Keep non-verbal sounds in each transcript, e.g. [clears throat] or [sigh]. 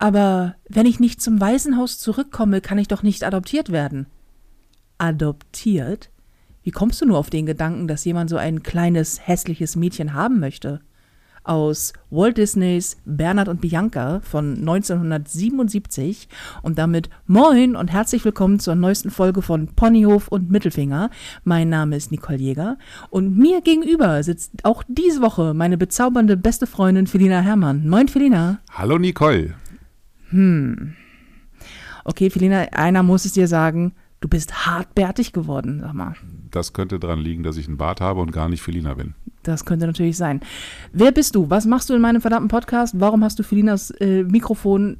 Aber wenn ich nicht zum Waisenhaus zurückkomme, kann ich doch nicht adoptiert werden. Adoptiert? Wie kommst du nur auf den Gedanken, dass jemand so ein kleines, hässliches Mädchen haben möchte? Aus Walt Disneys Bernhard und Bianca von 1977 und damit Moin und herzlich willkommen zur neuesten Folge von Ponyhof und Mittelfinger. Mein Name ist Nicole Jäger und mir gegenüber sitzt auch diese Woche meine bezaubernde beste Freundin Felina Herrmann. Moin Felina. Hallo Nicole. Hm. Okay, Felina, einer muss es dir sagen, du bist hartbärtig geworden, sag mal. Das könnte daran liegen, dass ich einen Bart habe und gar nicht Felina bin. Das könnte natürlich sein. Wer bist du? Was machst du in meinem verdammten Podcast? Warum hast du Felinas äh, Mikrofon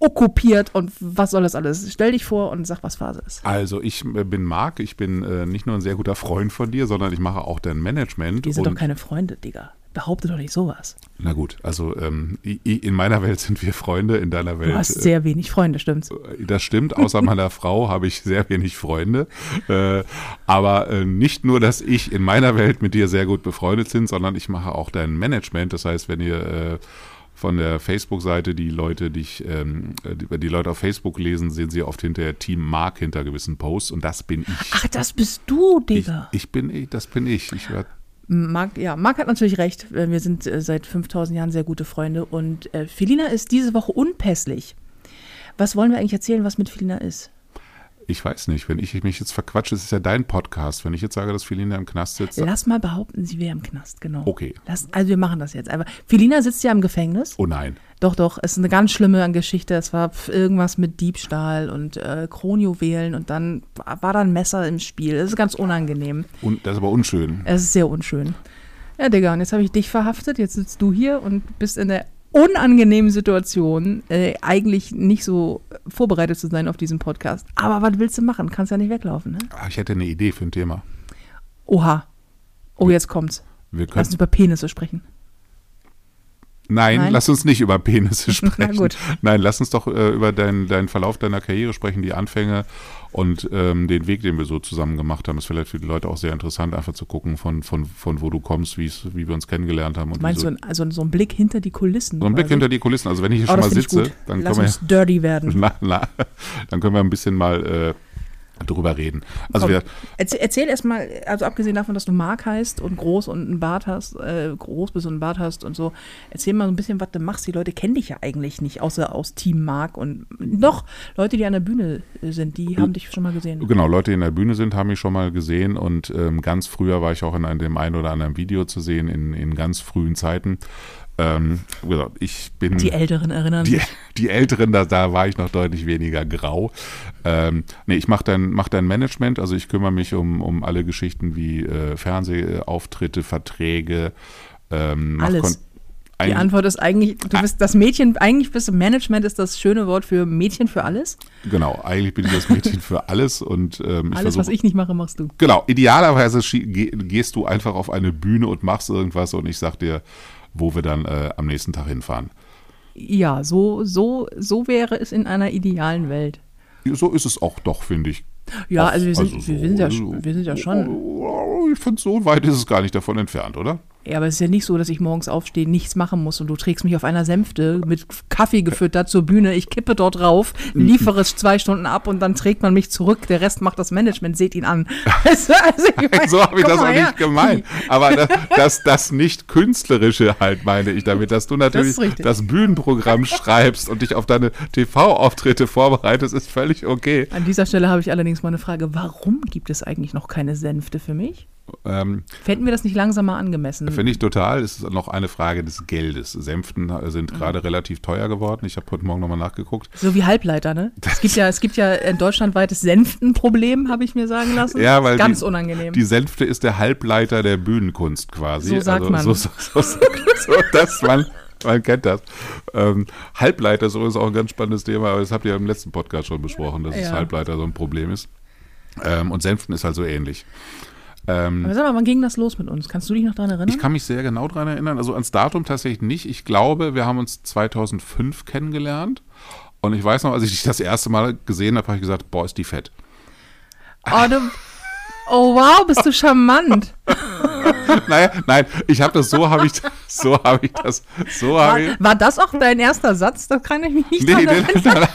okkupiert und was soll das alles? Stell dich vor und sag, was Phase ist. Also ich äh, bin Marc, ich bin äh, nicht nur ein sehr guter Freund von dir, sondern ich mache auch dein Management. Wir sind doch keine Freunde, Digga. Behaupte doch nicht sowas. Na gut, also ähm, in meiner Welt sind wir Freunde, in deiner Welt. Du hast sehr wenig Freunde, stimmt's? Äh, das stimmt, außer meiner [laughs] Frau habe ich sehr wenig Freunde. Äh, aber äh, nicht nur, dass ich in meiner Welt mit dir sehr gut befreundet bin, sondern ich mache auch dein Management. Das heißt, wenn ihr äh, von der Facebook-Seite die Leute, die, ich, ähm, die, die, Leute auf Facebook lesen, sehen sie oft hinterher Team Mark hinter gewissen Posts und das bin ich. Ach, das bist du, Digga. Ich, ich bin, das bin ich. Ich werde Marc, ja, Marc hat natürlich recht. Äh, wir sind äh, seit 5000 Jahren sehr gute Freunde und äh, Felina ist diese Woche unpässlich. Was wollen wir eigentlich erzählen, was mit Felina ist? Ich weiß nicht, wenn ich mich jetzt verquatsche, es ist ja dein Podcast. Wenn ich jetzt sage, dass Felina im Knast sitzt. Lass mal behaupten, sie wäre im Knast, genau. Okay. Lass, also wir machen das jetzt. Aber Felina sitzt ja im Gefängnis. Oh nein. Doch, doch. Es ist eine ganz schlimme Geschichte. Es war irgendwas mit Diebstahl und äh, Kronjuwelen und dann war da ein Messer im Spiel. Das ist ganz unangenehm. Und das ist aber unschön. Es ist sehr unschön. Ja, Digga, und jetzt habe ich dich verhaftet. Jetzt sitzt du hier und bist in der unangenehmen Situation, äh, eigentlich nicht so vorbereitet zu sein auf diesen Podcast. Aber was willst du machen? Kannst ja nicht weglaufen. Ne? Ah, ich hätte eine Idee für ein Thema. Oha. Oh, jetzt kommt's. Wir können Lass uns über Penisse sprechen. Nein, Nein? lass uns nicht über Penisse [laughs] sprechen. Nein, lass uns doch äh, über deinen deinen Verlauf deiner Karriere sprechen, die Anfänge und ähm, den Weg, den wir so zusammen gemacht haben. Ist vielleicht für die Leute auch sehr interessant, einfach zu gucken, von, von, von wo du kommst, wie wir uns kennengelernt haben. Und Meinst du ein- also so ein Blick hinter die Kulissen? so ein Blick hinter die Kulissen. Also wenn ich hier Oh, schon mal sitze, dann Lass können uns dirty werden. wir, [laughs] na, na, dann können wir ein bisschen mal äh, drüber reden. Also Komm, wir, erzähl, erzähl erstmal, also abgesehen davon, dass du Mark heißt und groß und einen Bart hast, äh, groß bist und einen Bart hast und so, erzähl mal so ein bisschen, was du machst. Die Leute kennen dich ja eigentlich nicht, außer aus Team Mark und noch Leute, die an der Bühne äh, sind, die haben dich schon mal gesehen. Genau, Leute, die in der Bühne sind, haben mich schon mal gesehen und ähm, ganz früher war ich auch in einem, dem einen oder anderen Video zu sehen, in, in ganz frühen Zeiten. Ähm, ich bin Die Älteren erinnern die, die Älteren, da, da war ich noch deutlich weniger grau. Ähm, nee, ich mache dein, mach dein Management, also ich kümmere mich um, um alle Geschichten wie äh, Fernsehauftritte, Verträge, ähm, Alles. Die Antwort ist eigentlich, Ah. du bist das Mädchen, eigentlich bist du Management ist das schöne Wort für Mädchen für alles. Genau, eigentlich bin ich das Mädchen für alles und ähm, Alles, versuch- was ich nicht mache, machst du. Genau, idealerweise gehst du einfach auf eine Bühne und machst irgendwas und ich sag dir, wo wir dann äh, am nächsten Tag hinfahren. Ja, so, so, so wäre es in einer idealen Welt. So ist es auch doch, finde ich. Ja, Ach, also wir sind, also wir so- sind, ja, wir sind ja schon. Ich finde, so weit ist es gar nicht davon entfernt, oder? Ja, aber es ist ja nicht so, dass ich morgens aufstehe, nichts machen muss und du trägst mich auf einer Sänfte mit Kaffee gefüttert zur Bühne. Ich kippe dort rauf, liefere es zwei Stunden ab und dann trägt man mich zurück. Der Rest macht das Management, seht ihn an. [laughs] Also, also ich [laughs] mein, so habe ich das auch her. nicht gemeint. Aber [laughs] das, das, das nicht künstlerische halt meine ich damit, dass du natürlich richtig. das, Bühnenprogramm schreibst und dich auf deine TV-Auftritte vorbereitest, ist völlig okay. An dieser Stelle habe ich allerdings mal eine Frage. Warum gibt es eigentlich noch keine Sänfte für mich? Ähm, Fänden wir das nicht langsam mal angemessen? Finde ich total. Es ist noch eine Frage des Geldes. Sänften sind Mhm. gerade relativ teuer geworden. Ich habe heute Morgen nochmal nachgeguckt. So wie Halbleiter, ne? [laughs] Es gibt ja, es gibt ja ein deutschlandweites Sänftenproblem, habe ich mir sagen lassen. Ja, weil Ganz die, unangenehm. Die Sänfte ist der Halbleiter der Bühnenkunst quasi. So sagt man. So, so, so, [laughs] so, dass man, man kennt das. Ähm, Halbleiter so ist auch ein ganz spannendes Thema, aber das habt ihr im letzten Podcast schon besprochen, dass Ja. das Halbleiter so ein Problem ist. Ähm, und Sänften ist halt so ähnlich. Ähm, Aber sag mal, wann ging das los mit uns? Kannst du dich noch daran erinnern? ich kann mich sehr genau daran erinnern, also ans Datum tatsächlich nicht. Ich glaube, wir haben uns 2005 kennengelernt. Und ich weiß noch, als ich dich das erste Mal gesehen habe, habe ich gesagt, boah, ist die fett. Oh, du, oh wow, bist du charmant. [laughs] naja, nein, ich habe das so, habe ich, so habe ich das, so War, habe ich. war das auch dein erster Satz? Das kann ich mich nicht dran Nee, nee, erinnern. nee,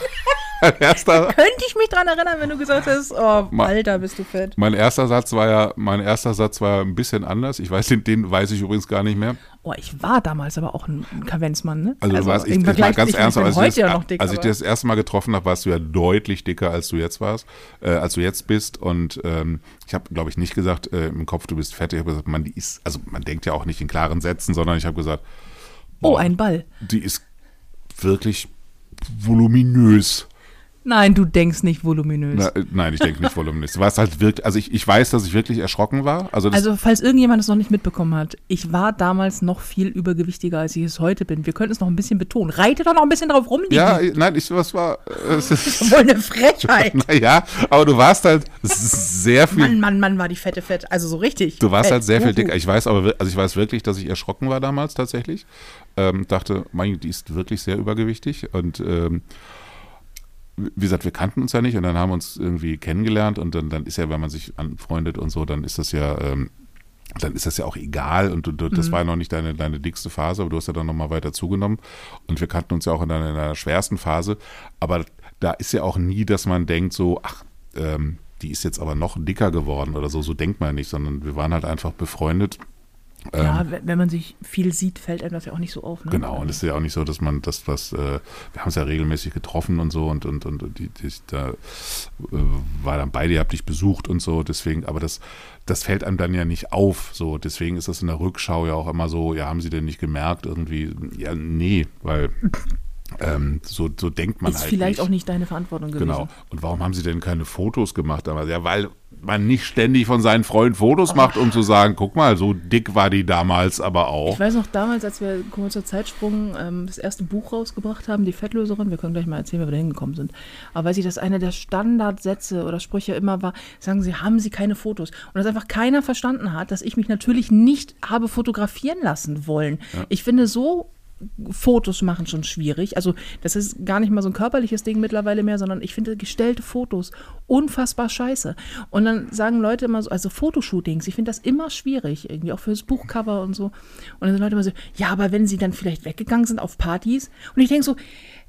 erster, [laughs] Könnte ich mich dran erinnern, wenn du gesagt hast, oh, Ma- Alter, bist du fett. mein erster Satz war ja, mein erster Satz war ein bisschen anders. Ich weiß, den, den weiß ich übrigens gar nicht mehr. Oh, ich war damals aber auch ein, ein Kavenzmann, ne? Also, du warst, ich, ich war ganz ich ernst, bin als, ich, heute das, ja noch dick, als ich dich das erste Mal getroffen habe, warst du ja deutlich dicker, als du jetzt warst, äh, als du jetzt bist. Und ähm, ich habe, glaube ich, nicht gesagt äh, im Kopf, du bist fett. Ich habe gesagt, man, die ist, also man denkt ja auch nicht in klaren Sätzen, sondern ich habe gesagt, Oh, boah, ein Ball. die ist wirklich voluminös. Nein, du denkst nicht voluminös. Na, äh, nein, ich denke nicht [laughs] voluminös. Warst halt wirklich, also ich, ich weiß, dass ich wirklich erschrocken war. Also, das, Also, falls irgendjemand es noch nicht mitbekommen hat, ich war damals noch viel übergewichtiger, als ich es heute bin. Wir könnten es noch ein bisschen betonen. Reite doch noch ein bisschen drauf rum, ja, nein, ich, was war, äh, es ist, [laughs] Wohl eine Frechheit. [laughs] naja, aber du warst halt sehr viel Mann, Mann, Mann, war die fette Fett. Also so richtig. Du warst fett. halt sehr viel dicker. Ich weiß aber, also ich weiß wirklich, dass ich erschrocken war damals tatsächlich. Ähm, dachte, mein, die ist wirklich sehr übergewichtig und ähm, wie gesagt, wir kannten uns ja nicht und dann haben wir uns irgendwie kennengelernt und dann, dann ist ja, wenn man sich anfreundet und so, dann ist das ja, ähm, dann ist das ja auch egal und du, das war ja noch nicht deine, deine dickste Phase, aber du hast ja dann nochmal weiter zugenommen und wir kannten uns ja auch in deiner, in deiner schwersten Phase, aber da ist ja auch nie, dass man denkt so, ach, ähm, die ist jetzt aber noch dicker geworden oder so, so denkt man nicht, sondern wir waren halt einfach befreundet. Ja, Ähm, wenn man sich viel sieht, fällt einem das ja auch nicht so auf. Ne? Genau, und es ist ja auch nicht so, dass man das, was, äh, wir haben uns ja regelmäßig getroffen und so und, und, und die, die, da äh, war dann beide, ihr habt dich besucht und so, deswegen, aber das, das fällt einem dann ja nicht auf, so, deswegen ist das in der Rückschau ja auch immer so, ja, haben sie denn nicht gemerkt, irgendwie, ja, nee, weil [laughs] ähm, so, so denkt man Ist halt vielleicht nicht. auch nicht deine Verantwortung gewesen. Genau. Und warum haben sie denn keine Fotos gemacht damals? Ja, weil man nicht ständig von seinen Freunden Fotos macht, um zu sagen, guck mal, so dick war die damals aber auch. Ich weiß noch damals, als wir kurzer Zeitsprung ähm, das erste Buch rausgebracht haben, die Fettlöserin, wir können gleich mal erzählen, wie wir da hingekommen sind. Aber weiß ich, dass einer der Standardsätze oder Sprüche immer war, sagen Sie, haben Sie keine Fotos? Und dass einfach keiner verstanden hat, dass ich mich natürlich nicht habe fotografieren lassen wollen. Ich finde so Fotos machen schon schwierig. Also das ist gar nicht mal so ein körperliches Ding mittlerweile mehr, sondern ich finde gestellte Fotos unfassbar scheiße. Und dann sagen Leute immer so, also Fotoshootings, ich finde das immer schwierig, irgendwie auch fürs Buchcover und so. Und dann sind Leute immer so, ja, aber wenn sie dann vielleicht weggegangen sind auf Partys und ich denke so,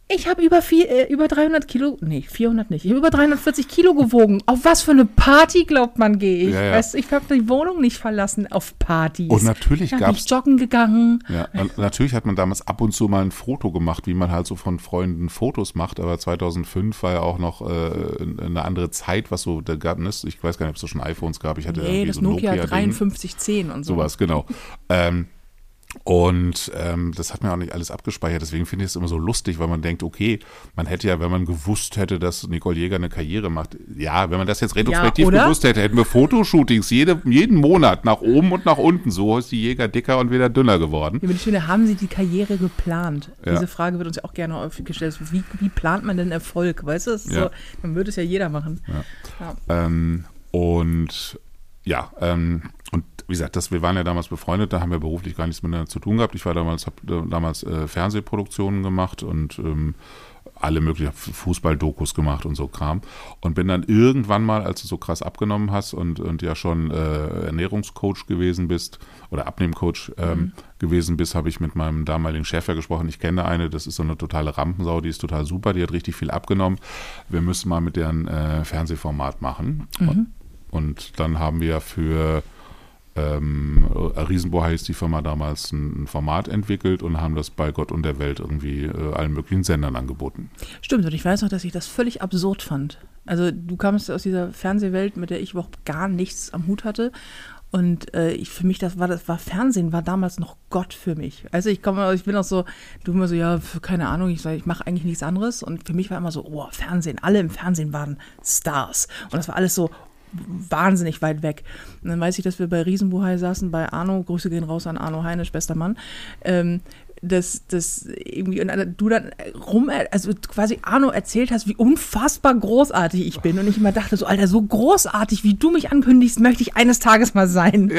ich habe über, vier- äh, über 300 Kilo, nee, 400 nicht, ich habe über 340 Kilo gewogen. Auf was für eine Party, glaubt man, gehe ich? Ja, ja. Weißt ich habe die Wohnung nicht verlassen auf Partys. Und natürlich Da bin gab's- ich joggen gegangen. Ja, und natürlich hat man damals ab und zu mal ein Foto gemacht, wie man halt so von Freunden Fotos macht, aber 2005 war ja auch noch äh, eine andere Zeit, was so, da gab es, ich weiß gar nicht, ob es da schon iPhones gab, ich hatte Nee, irgendwie das so Nokia Nokia-Ding. 5310 und so. Sowas, genau. ähm, und ähm, das hat mir auch nicht alles abgespeichert. Deswegen finde ich es immer so lustig, weil man denkt, okay, man hätte ja, wenn man gewusst hätte, dass Nicole Jäger eine Karriere macht, ja, wenn man das jetzt retrospektiv oder? gewusst hätte, hätten wir Fotoshootings jede, jeden Monat nach oben und nach unten. So ist die Jäger dicker und wieder dünner geworden. Ja, aber ich finde, haben Sie die Karriere geplant? Ja. Diese Frage wird uns ja auch gerne häufig gestellt. Wie, wie plant man denn Erfolg? Weißt du, Ja. so, dann würde es ja jeder machen. Ja. Ähm, und ja, ähm, und wie gesagt, das, wir waren ja damals befreundet, da haben wir beruflich gar nichts miteinander zu tun gehabt. Ich war damals, habe damals äh, Fernsehproduktionen gemacht und ähm, alle möglichen Fußballdokus gemacht und so Kram. Und bin dann irgendwann mal, als du so krass abgenommen hast und, und ja schon äh, Ernährungscoach gewesen bist oder Abnehmcoach ähm, gewesen bist, habe ich mit meinem damaligen Chef ja gesprochen. Ich kenne eine, das ist so eine totale Rampensau, die ist total super, die hat richtig viel abgenommen. Wir müssen mal mit deren äh, Fernsehformat machen. Und dann haben wir für ähm, Riesenbohr heißt die Firma damals ein, Format entwickelt und haben das bei Gott und der Welt irgendwie äh, allen möglichen Sendern angeboten. Stimmt, und ich weiß noch, dass ich das völlig absurd fand. Also du kamst aus dieser Fernsehwelt, mit der ich überhaupt gar nichts am Hut hatte. Und äh, ich, für mich, das war, das war Fernsehen, war damals noch Gott für mich. Also ich komme, ich bin auch so, du immer so, ja, keine Ahnung, ich ich mache eigentlich nichts anderes. Und für mich war immer so, oh, Fernsehen, alle im Fernsehen waren Stars. Und das war alles so wahnsinnig weit weg. Und dann weiß ich, dass wir bei Riesenbuhai saßen, bei Arno, Grüße gehen raus an Arno Heinisch, bester Mann. Ähm, dass das irgendwie und du dann rum, also quasi Arno erzählt hast, wie unfassbar großartig ich bin. Und ich immer dachte so, Alter, so großartig, wie du mich ankündigst, möchte ich eines Tages mal sein.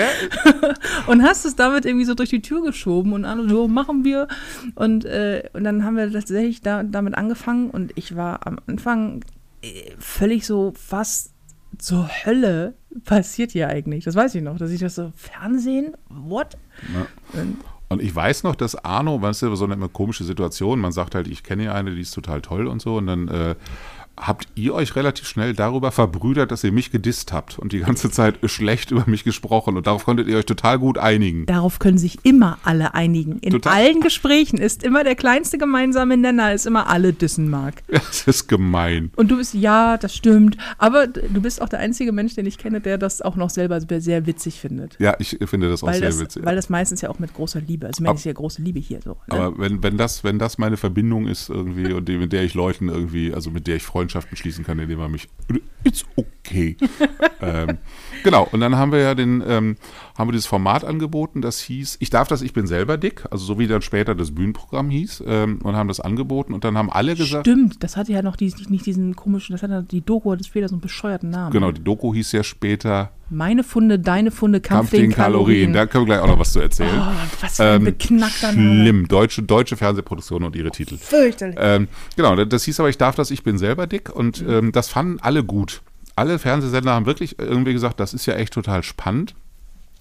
[laughs] und hast es damit irgendwie so durch die Tür geschoben und Arno, so machen wir. Und, äh, und dann haben wir tatsächlich da, damit angefangen und ich war am Anfang äh, völlig so fast zur Hölle passiert hier eigentlich? Das weiß ich noch, dass ich das so Fernsehen, what? Ja. Und ich weiß noch, dass Arno, weißt du, so eine komische Situation, man sagt halt, ich kenne ja eine, die ist total toll und so, und dann äh, habt ihr euch relativ schnell darüber verbrüdert, dass ihr mich gedisst habt und die ganze Zeit schlecht über mich gesprochen und darauf konntet ihr euch total gut einigen. Darauf können sich immer alle einigen. In total. allen Gesprächen ist immer der kleinste gemeinsame Nenner, ist immer alle dissen mag. [laughs] Das ist gemein. Und du bist, ja, das stimmt, aber du bist auch der einzige Mensch, den ich kenne, der das auch noch selber sehr witzig findet. Ja, ich finde das auch weil sehr das, witzig. Weil das meistens ja auch mit großer Liebe, also meine, ist ja große Liebe hier so. Ne? Aber wenn, wenn, das, wenn das meine Verbindung ist irgendwie und die, mit der ich Leuten irgendwie, also mit der ich Freundschaften schließen kann, indem er mich. It's okay. [laughs] ähm, genau, und dann haben wir ja den, ähm, haben wir dieses Format angeboten, das hieß, ich darf das, ich bin selber dick, also so wie dann später das Bühnenprogramm hieß, ähm, und haben das angeboten und dann haben alle gesagt. Stimmt, das hatte ja noch die, nicht diesen komischen, das hatte die Doku, das später so einen bescheuerten Namen. Genau, die Doku hieß ja später. Meine Funde, deine Funde, Kampf, Kampf den Kalorien. Kalorien. Da können wir gleich auch noch was zu erzählen. Oh, was für ein ähm, beknackter Name. Schlimm, deutsche, deutsche Fernsehproduktion und ihre Titel. Fürchterlich. Ähm, genau, das hieß aber, ich darf das, ich bin selber dick und mhm. ähm, das fanden alle gut. Alle Fernsehsender haben wirklich irgendwie gesagt, das ist ja echt total spannend.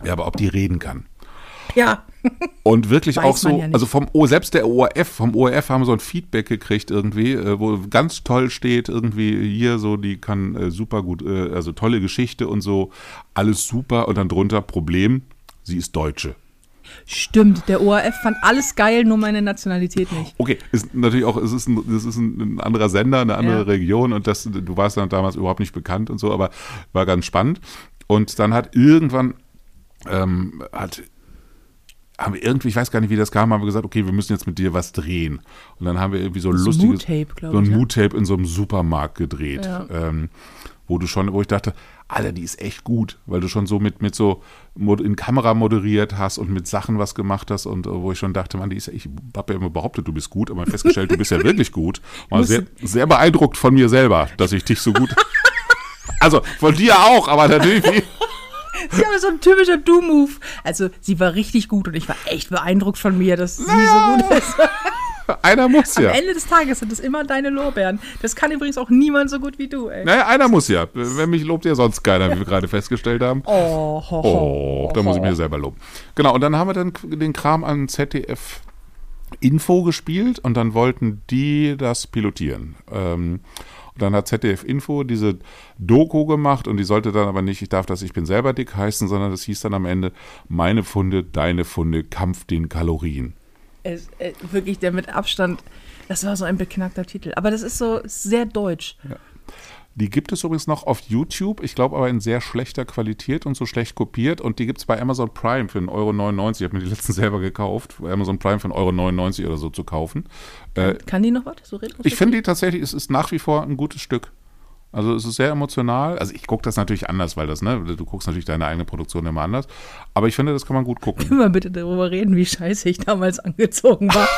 Ja, aber ob die reden kann. Ja. [laughs] Und wirklich auch so, ja also vom selbst der ORF, vom ORF haben so ein Feedback gekriegt irgendwie, äh, wo ganz toll steht, irgendwie hier so, die kann äh, super gut, äh, also tolle Geschichte und so, alles super und dann drunter Problem, sie ist Deutsche. Stimmt, der ORF fand alles geil, nur meine Nationalität nicht. Okay, ist natürlich auch, es ist ein, es ist ein, anderer Sender, eine andere ja. Region und das, du warst dann damals überhaupt nicht bekannt und so, aber war ganz spannend. Und dann hat irgendwann ähm, hat haben wir irgendwie, ich weiß gar nicht, wie das kam, haben wir gesagt, okay, wir müssen jetzt mit dir was drehen. Und dann haben wir irgendwie so ein lustiges, so ein Mood-Tape in so einem Supermarkt gedreht, ja. ähm, wo du schon, wo ich dachte, Alter, die ist echt gut, weil du schon so mit, mit so in Kamera moderiert hast und mit Sachen was gemacht hast und wo ich schon dachte, man, die ist, ich habe ja immer behauptet, du bist gut, aber festgestellt, du bist ja [laughs] wirklich gut. War sehr, sehr beeindruckt von mir selber, dass ich dich so gut. [laughs] also von dir auch, aber natürlich. Sie haben so ein typischer Do-Move. Also, sie war richtig gut und ich war echt beeindruckt von mir, dass naja. sie so gut ist. [laughs] Einer muss ja. Am Ende des Tages sind das immer deine Lorbeeren. Das kann übrigens auch niemand so gut wie du, ey. Naja, einer muss ja. Wenn mich lobt ja sonst keiner, wie wir gerade festgestellt haben. Oh, ho, ho, oh da muss ich mir selber loben. Genau, und dann haben wir dann den Kram an ZDF Info gespielt und dann wollten die das pilotieren. Ähm, und dann hat ZDF Info diese Doku gemacht und die sollte dann aber nicht, ich darf das, ich bin selber dick heißen, sondern das hieß dann am Ende, meine Funde, deine Funde, Kampf den Kalorien. Es, äh, wirklich der mit Abstand, das war so ein beknackter Titel. Aber das ist so sehr deutsch. Ja. Die gibt es übrigens noch auf YouTube, ich glaube aber in sehr schlechter Qualität und so schlecht kopiert. Und die gibt es bei Amazon Prime für 1,99 Euro. Ich habe mir die letzten [laughs] selber gekauft, bei Amazon Prime für 1,99 Euro oder so zu kaufen. Äh, Kann die noch was? So ich finde die tatsächlich, es ist nach wie vor ein gutes Stück. Also es ist sehr emotional. Also ich gucke das natürlich anders, weil das, ne, du guckst natürlich deine eigene Produktion immer anders. Aber ich finde, das kann man gut gucken. Können wir bitte darüber reden, wie scheiße ich damals angezogen war?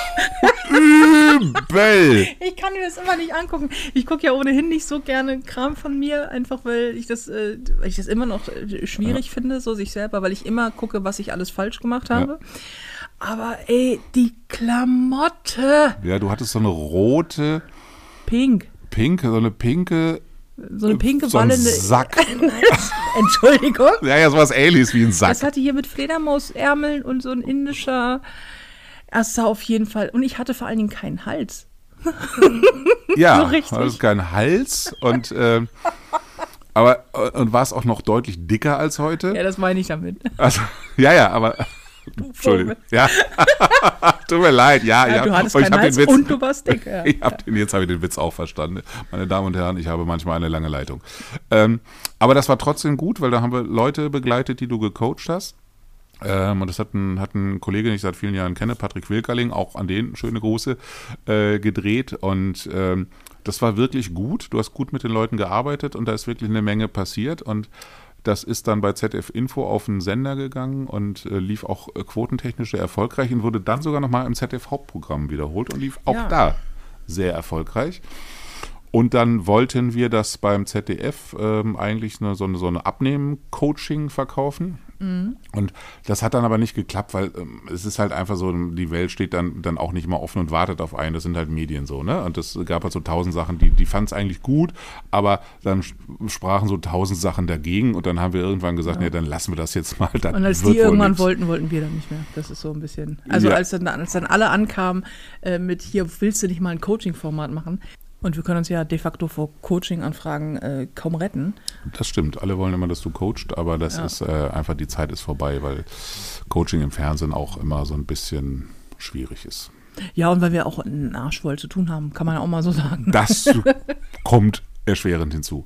[laughs] Übel! Ich kann mir das immer nicht angucken. Ich gucke ja ohnehin nicht so gerne Kram von mir, einfach weil ich das, äh, weil ich das immer noch äh, schwierig ja. finde, so sich selber, weil ich immer gucke, was ich alles falsch gemacht habe. Ja. Aber ey, die Klamotte. Ja, du hattest so eine rote. Pink. Pink, so eine pinke so eine pinke so ein wallende. Sack. [laughs] Entschuldigung. Ja, ja, sowas ähnliches wie ein Sack. Das hatte hier mit Fledermausärmeln und so ein indischer. Es sah auf jeden Fall. Und ich hatte vor allen Dingen keinen Hals. [laughs] ja, so richtig. also keinen Hals und. Äh, aber und war es auch noch deutlich dicker als heute? Ja, das meine ich damit. Also, ja, ja, aber Entschuldigung. Ja. [laughs] Tut mir leid, ja. ja du hattest keinen Hals Witz, und du warst dick. [laughs] Ja. ich hab den, jetzt habe ich den Witz auch verstanden. Meine Damen und Herren, ich habe manchmal eine lange Leitung. Ähm, aber das war trotzdem gut, weil da haben wir Leute begleitet, die du gecoacht hast. Ähm, und das hat ein, hat ein Kollege, den ich seit vielen Jahren kenne, Patrick Wilkerling, auch an den schöne Große, äh, gedreht. Und ähm, das war wirklich gut. Du hast gut mit den Leuten gearbeitet und da ist wirklich eine Menge passiert. Und das ist dann bei ZF Info auf den Sender gegangen und äh, lief auch äh, quotentechnisch sehr erfolgreich und wurde dann sogar nochmal im ZF Hauptprogramm wiederholt und lief auch ja. da sehr erfolgreich. Und dann wollten wir das beim ZDF ähm, eigentlich eine, so eine, so eine Abnehmen-Coaching verkaufen. Und das hat dann aber nicht geklappt, weil ähm, es ist halt einfach so, die Welt steht dann, dann auch nicht mal offen und wartet auf einen. Das sind halt Medien so, ne? Und es gab halt so tausend Sachen, die, die fanden es eigentlich gut, aber dann sprachen so tausend Sachen dagegen und dann haben wir irgendwann gesagt, nee, dann lassen wir das jetzt mal. Und als die irgendwann nix. wollten, wollten wir dann nicht mehr. Das ist so ein bisschen. Also Ja. als, dann, als dann alle ankamen äh, mit hier, willst du nicht mal ein Coaching-Format machen? Und wir können uns ja de facto vor Coaching-Anfragen äh, kaum retten. Das stimmt. Alle wollen immer, dass du coachst, aber das Ja. ist äh, einfach, die Zeit ist vorbei, weil Coaching im Fernsehen auch immer so ein bisschen schwierig ist. Ja, und weil wir auch einen Arsch voll zu tun haben, kann man ja auch mal so sagen. Das [laughs] kommt erschwerend hinzu.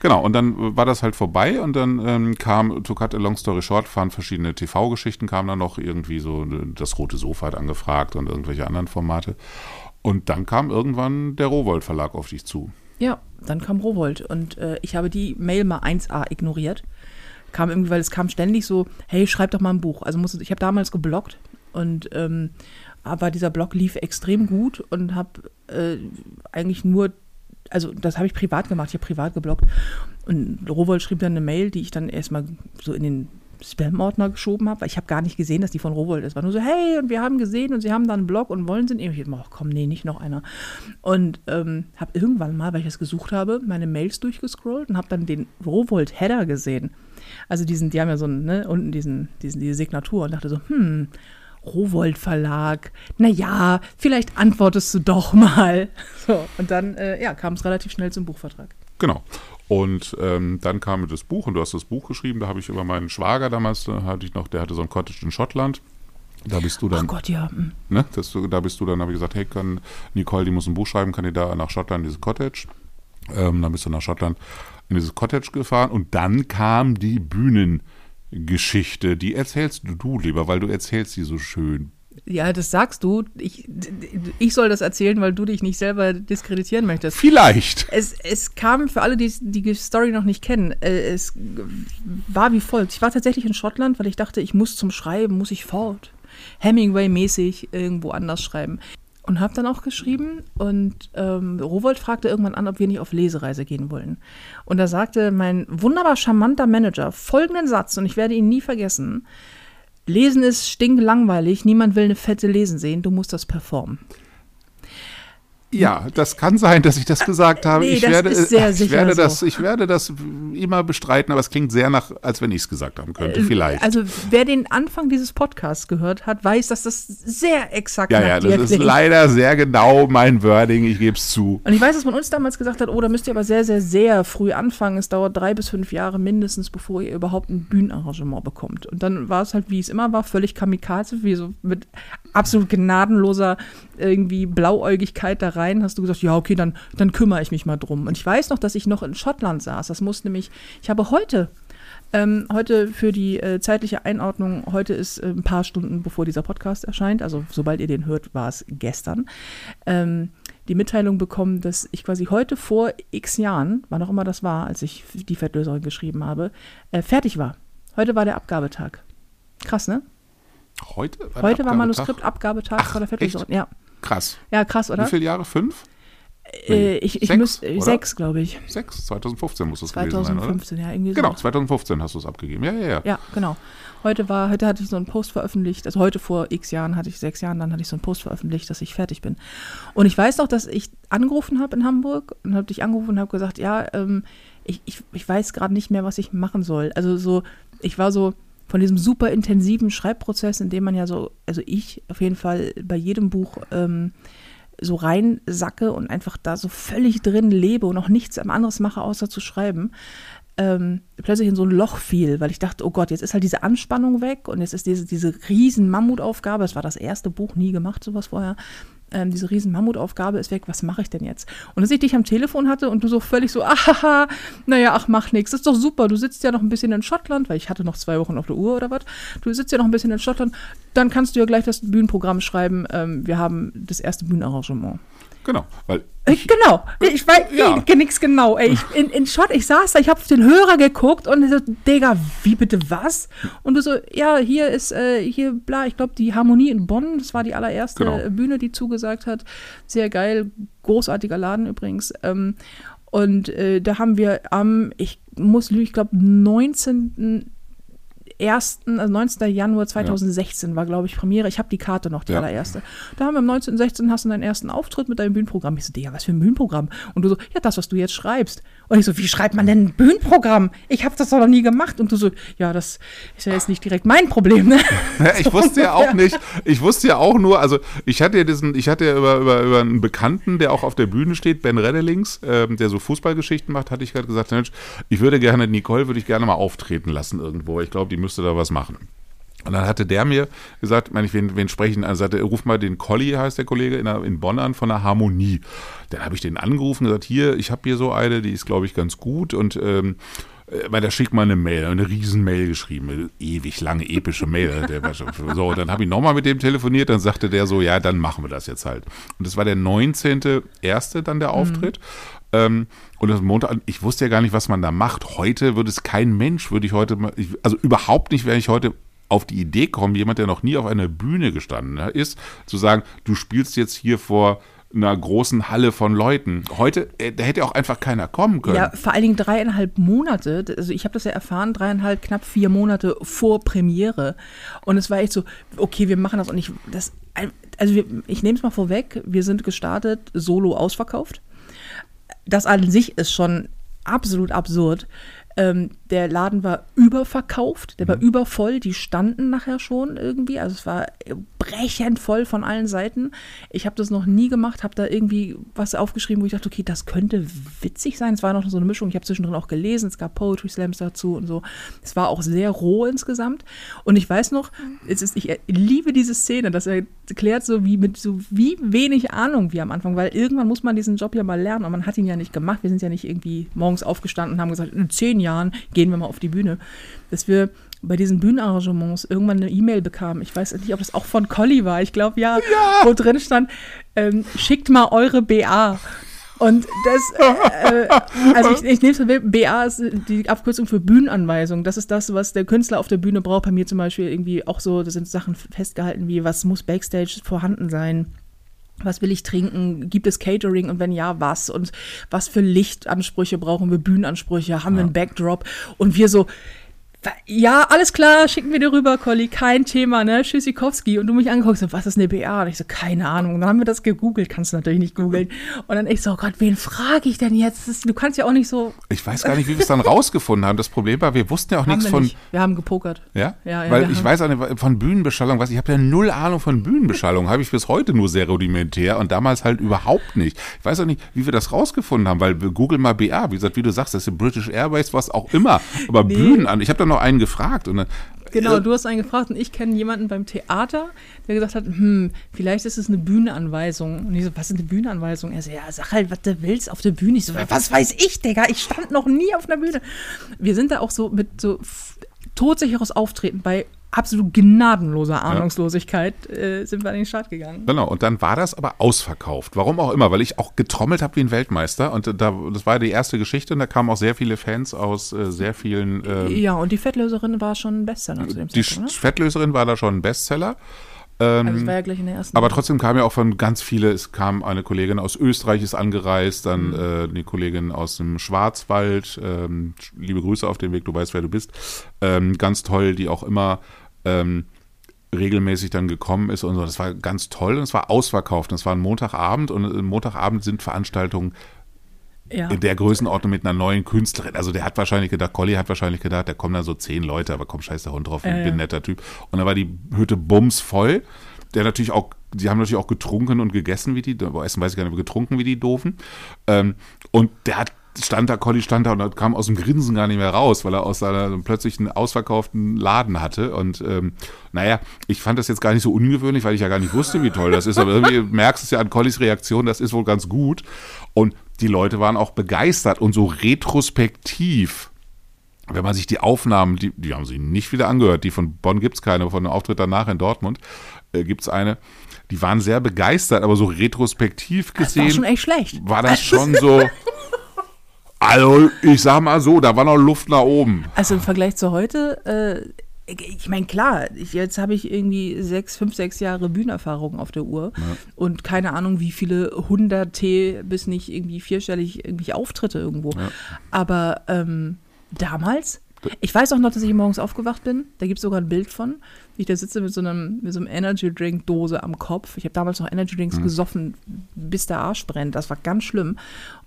Genau, und dann war das halt vorbei und dann ähm, kam, to cut a long story short, waren verschiedene TV-Geschichten, kamen dann noch irgendwie so, äh, das Rote Sofa hat angefragt und irgendwelche anderen Formate. Und dann kam irgendwann der Rowold Verlag auf dich zu. Ja, dann kam Rowold und äh, ich habe die Mail mal 1a ignoriert. Kam irgendwie, weil es kam ständig so, hey, schreib doch mal ein Buch. Also musste, ich habe damals gebloggt und ähm, aber dieser Blog lief extrem gut und habe äh, eigentlich nur, also das habe ich privat gemacht, ich habe privat gebloggt. Und Rowold schrieb dann eine Mail, die ich dann erstmal so in den Spam-Ordner geschoben habe, weil ich habe gar nicht gesehen, dass die von Rowold ist. War nur so, hey, und wir haben gesehen und sie haben da einen Blog und wollen sind. Ich dachte, ach komm, nee, nicht noch einer. Und ähm, habe irgendwann mal, weil ich das gesucht habe, meine Mails durchgescrollt und habe dann den Rowold-Header gesehen. Also diesen, die haben ja so einen, ne, unten diesen, diesen, diese Signatur und dachte so, hm, Rowold Verlag, naja, vielleicht antwortest du doch mal. [laughs] So, und dann, äh, ja, kam es relativ schnell zum Buchvertrag. Genau. Und ähm, dann kam das Buch und du hast das Buch geschrieben. Da habe ich über meinen Schwager damals, da hatte ich noch, der hatte so ein Cottage in Schottland. Da bist du dann, Gott, ja. hm. ne, das, da bist du dann, habe ich gesagt, hey, kann Nicole, die muss ein Buch schreiben, kann die da nach Schottland, dieses Cottage. Ähm, dann bist du nach Schottland in dieses Cottage gefahren und dann kam die Bühnengeschichte. Die erzählst du, du lieber, weil du erzählst die so schön. Ja, das sagst du. Ich, ich soll das erzählen, weil du dich nicht selber diskreditieren möchtest. Vielleicht. Es, es kam für alle, die die Story noch nicht kennen, äh, es war wie folgt. Ich war tatsächlich in Schottland, weil ich dachte, ich muss zum Schreiben, muss ich fort. Hemingway-mäßig irgendwo anders schreiben. Und habe dann auch geschrieben und ähm, Rowold fragte irgendwann an, ob wir nicht auf Lesereise gehen wollen. Und da sagte mein wunderbar charmanter Manager folgenden Satz, und ich werde ihn nie vergessen. Lesen ist stinklangweilig, niemand will eine fette Lesen sehen, du musst das performen. Ja, das kann sein, dass ich das gesagt habe. nee, ich werde, ist ich werde so. das, ich werde das immer bestreiten, aber es klingt sehr nach, als wenn ich es gesagt haben könnte. Vielleicht. Also wer den Anfang dieses Podcasts gehört hat, weiß, dass das sehr exakt ja, nach ja, dir das ist klingt. leider sehr genau mein Wording. Ich gebe es zu. Und ich weiß, dass man uns damals gesagt hat, oh, da müsst ihr aber sehr, sehr, sehr früh anfangen. Es dauert drei bis fünf Jahre mindestens, bevor ihr überhaupt ein Bühnenarrangement bekommt. Und dann war es halt, wie es immer war, völlig kamikaze, wie so mit absolut gnadenloser irgendwie Blauäugigkeit da rein. Hast du gesagt, ja, okay, dann, dann kümmere ich mich mal drum. Und ich weiß noch, dass ich noch in Schottland saß. Das muss nämlich, ich habe heute ähm, heute für die äh, zeitliche Einordnung, heute ist äh, ein paar Stunden bevor dieser Podcast erscheint, also sobald ihr den hört, war es gestern, ähm, die Mitteilung bekommen, dass ich quasi heute vor x Jahren, wann auch immer das war, als ich die Fettlöserin geschrieben habe, äh, fertig war. Heute war der Abgabetag. Krass, ne? Heute? der Heute war Abgabetag? Manuskript-Abgabetag Ach, vor der Fettlöserin. Ja. Krass. ja, krass, oder? Wie viele Jahre? Fünf? Äh, ich ich Sechs, muss, oder? sechs, glaube ich. Sechs? 2015 muss das gewesen sein, oder? 2015, ja, irgendwie so. Genau, 2015 hast du es abgegeben. Ja, ja, ja. Ja, genau. Heute war, heute hatte ich so einen Post veröffentlicht, also heute vor x Jahren hatte ich, sechs Jahren, dann hatte ich so einen Post veröffentlicht, dass ich fertig bin. Und ich weiß noch, dass ich angerufen habe in Hamburg und habe dich angerufen und habe gesagt, ja, ähm, ich, ich, ich weiß gerade nicht mehr, was ich machen soll. Also so, ich war so von diesem super intensiven Schreibprozess, in dem man ja so, also ich auf jeden Fall bei jedem Buch ähm, so reinsacke und einfach da so völlig drin lebe und auch nichts anderes mache, außer zu schreiben, ähm, plötzlich in so ein Loch fiel, weil ich dachte, oh Gott, jetzt ist halt diese Anspannung weg und jetzt ist diese, diese riesen Mammutaufgabe, das war das erste Buch, nie gemacht, sowas vorher, ähm, diese riesen Mammutaufgabe ist weg, was mache ich denn jetzt? Und als ich dich am Telefon hatte und du so völlig so, [laughs] ahaha, naja, ach, mach nix, ist doch super, du sitzt ja noch ein bisschen in Schottland, weil ich hatte noch zwei Wochen auf der Uhr oder was, du sitzt ja noch ein bisschen in Schottland, dann kannst du ja gleich das Bühnenprogramm schreiben, ähm, wir haben das erste Bühnenarrangement. Genau, weil Äh, Genau, ich weiß Ja. nix genau. Ey, ich, in, in Schott, ich saß da, ich habe auf den Hörer geguckt und ich so, Digga, wie bitte was? Und du so, ja, hier ist, äh, hier, bla, ich glaube, die Harmonie in Bonn, das war die allererste Genau. Bühne, die zugesagt hat. Sehr geil, großartiger Laden übrigens. Ähm, und äh, da haben wir am, ich muss lügen, ich glaube, 19. 1., also 19. Januar 2016 war, glaube ich, Premiere. Ich habe die Karte noch, die Ja. allererste. Da haben wir am 19.16. hast du deinen ersten Auftritt mit deinem Bühnenprogramm. Ich so, Digga, was für ein Bühnenprogramm? Und du so, ja, das, was du jetzt schreibst. Und ich so, wie schreibt man denn ein Bühnenprogramm? Ich habe das doch noch nie gemacht. Und du so, ja, das ist ja jetzt nicht direkt mein Problem, ne? [laughs] Ich wusste ja auch nicht, ich wusste ja auch nur, also ich hatte ja diesen, ich hatte ja über, über, über einen Bekannten, der auch auf der Bühne steht, Ben Reddelings, ähm, der so Fußballgeschichten macht, hatte ich gerade gesagt, Mensch, ich würde gerne, Nicole würde ich gerne mal auftreten lassen irgendwo. Ich glaube, die müsste da was machen. Und dann hatte der mir gesagt, meine ich, wen, wen sprechen, also sagte, ruf mal den Colli, heißt der Kollege, in, in Bonn an von der Harmonie. Dann habe ich den angerufen und gesagt, hier, ich habe hier so eine, die ist, glaube ich, ganz gut und ähm, äh, weil der schickt mal eine Mail, eine riesen Mail geschrieben, eine ewig lange, epische Mail. Schon, so, dann habe ich nochmal mit dem telefoniert, dann sagte der so, ja, dann machen wir das jetzt halt. Und das war der 19.01. dann der Auftritt. Ähm, und das Montag, ich wusste ja gar nicht, was man da macht. Heute würde es kein Mensch, würde ich heute, also überhaupt nicht, wenn ich heute auf die Idee kommen, jemand, der noch nie auf einer Bühne gestanden ist, zu sagen, du spielst jetzt hier vor einer großen Halle von Leuten. Heute, äh, da hätte auch einfach keiner kommen können. Ja, vor allen Dingen dreieinhalb Monate. Also ich habe das ja erfahren, dreieinhalb, knapp vier Monate vor Premiere. Und es war echt so, okay, wir machen das und ich, das, also wir, ich nehme es mal vorweg, wir sind gestartet, solo ausverkauft. Das an sich ist schon absolut absurd. Ähm, der Laden war überverkauft, der war übervoll, die standen nachher schon irgendwie, also es war brechend voll von allen Seiten. Ich habe das noch nie gemacht, habe da irgendwie was aufgeschrieben, wo ich dachte, okay, das könnte witzig sein. Es war noch so eine Mischung, ich habe zwischendrin auch gelesen, es gab Poetry Slams dazu und so. Es war auch sehr roh insgesamt. Und ich weiß noch, es ist, ich liebe diese Szene, dass er erklärt so wie mit so wie wenig Ahnung wie am Anfang, weil irgendwann muss man diesen Job ja mal lernen und man hat ihn ja nicht gemacht. Wir sind ja nicht irgendwie morgens aufgestanden und haben gesagt, in zehn Jahren gehen wir mal auf die Bühne. Dass wir bei diesen Bühnenarrangements irgendwann eine E-Mail bekamen. Ich weiß nicht, ob das auch von Colli war. Ich glaube ja, wo drin stand, ähm, schickt mal eure BA. Und das, äh, also ich, ich nehme es BA ist die Abkürzung für Bühnenanweisung. Das ist das, was der Künstler auf der Bühne braucht. Bei mir zum Beispiel irgendwie auch so, da sind Sachen festgehalten wie, was muss Backstage vorhanden sein. Was will ich trinken? Gibt es Catering und wenn ja, was? Und was für Lichtansprüche brauchen wir? Bühnenansprüche? Haben wir einen Backdrop? Und wir so, ja, alles klar, schicken wir dir rüber, Colli, kein Thema, ne? Tschüssikowski. Und du mich angeguckt, so, was ist eine BA? Und ich so, keine Ahnung. Und dann haben wir das gegoogelt, kannst du natürlich nicht googeln. Und dann ich so, oh Gott, wen frage ich denn jetzt? Das, du kannst ja auch nicht so. Ich weiß gar nicht, wie wir es dann rausgefunden haben. Das Problem war, wir wussten ja auch Haben nichts wir von. nicht. Wir haben gepokert. Ja? Ja, ja, Weil ich haben- weiß auch nicht, von Bühnenbeschallung, was ich habe ja null Ahnung von Bühnenbeschallung, habe ich bis heute nur sehr rudimentär und damals halt überhaupt nicht. Ich weiß auch nicht, wie wir das rausgefunden haben, weil wir Google mal BA, wie gesagt, wie du sagst, das ist British Airways, was auch immer, aber Nee. Bühnen an. Ich habe da noch einen gefragt und dann, Genau, äh, du hast einen gefragt und ich kenne jemanden beim Theater, der gesagt hat, hm, vielleicht ist es eine Bühnenanweisung. Und ich so, was ist eine Bühnenanweisung? Er so, ja, sag halt, was du willst auf der Bühne. Ich so, was weiß ich, Digga? Ich stand noch nie auf einer Bühne. Wir sind da auch so mit so todsicheres Auftreten bei absolut gnadenloser Ahnungslosigkeit äh, sind wir an den Start gegangen. Genau, und dann war das aber ausverkauft. Warum auch immer, weil ich auch getrommelt habe wie ein Weltmeister. Und äh, da, das war die erste Geschichte und da kamen auch sehr viele Fans aus äh, sehr vielen. Ähm, Ja, und die Fettlöserin war schon ein Bestseller zu dem die Zeitpunkt, Fettlöserin war da schon ein Bestseller. Ähm? Also war ja gleich in der ersten. aber trotzdem kam ja auch von ganz viele, es kam eine Kollegin aus Österreich ist angereist, dann Mhm. äh, eine Kollegin aus dem Schwarzwald, ähm, liebe Grüße auf den Weg, du weißt, wer du bist, ähm, ganz toll, die auch immer ähm, regelmäßig dann gekommen ist und so. Das war ganz toll und es war ausverkauft. Und es war ein Montagabend und äh, Montagabend sind Veranstaltungen ja. in der Größenordnung mit einer neuen Künstlerin. Also der hat wahrscheinlich gedacht, Colli hat wahrscheinlich gedacht, da kommen dann so zehn Leute, aber komm, scheiß der Hund drauf, ich Ja, bin ja. ein netter Typ. Und dann war die Hütte bumsvoll. Der natürlich auch, die haben natürlich auch getrunken und gegessen wie die, aber essen weiß ich gar nicht, aber getrunken wie die Doofen. Ähm, und der hat stand da, Colli stand da und kam aus dem Grinsen gar nicht mehr raus, weil er aus seiner plötzlich einen ausverkauften Laden hatte. Und ähm, naja, ich fand das jetzt gar nicht so ungewöhnlich, weil ich ja gar nicht wusste, wie toll das ist. Aber irgendwie [laughs] merkst du es ja an Collis Reaktion, das ist wohl ganz gut. Und die Leute waren auch begeistert und so retrospektiv. Wenn man sich die Aufnahmen, die, die haben sie nicht wieder angehört, die von Bonn gibt es keine, von dem Auftritt danach in Dortmund äh, gibt es eine. Die waren sehr begeistert, aber so retrospektiv das gesehen war schon echt schlecht. war das [laughs] schon so. Also, ich sag mal so, da war noch Luft nach oben. Also im Vergleich zu heute, äh, ich meine, klar, ich, jetzt habe ich irgendwie sechs, fünf, sechs Jahre Bühnenerfahrung auf der Uhr und keine Ahnung, wie viele hunderte bis nicht irgendwie vierstellig irgendwie Auftritte irgendwo. Aber ähm, damals, Ich weiß auch noch, dass ich morgens aufgewacht bin. Da gibt es sogar ein Bild von, wie ich da sitze mit so einem, mit so einem Energy Drink Dose am Kopf. Ich habe damals noch Energy Drinks Mhm. gesoffen, bis der Arsch brennt. Das war ganz schlimm.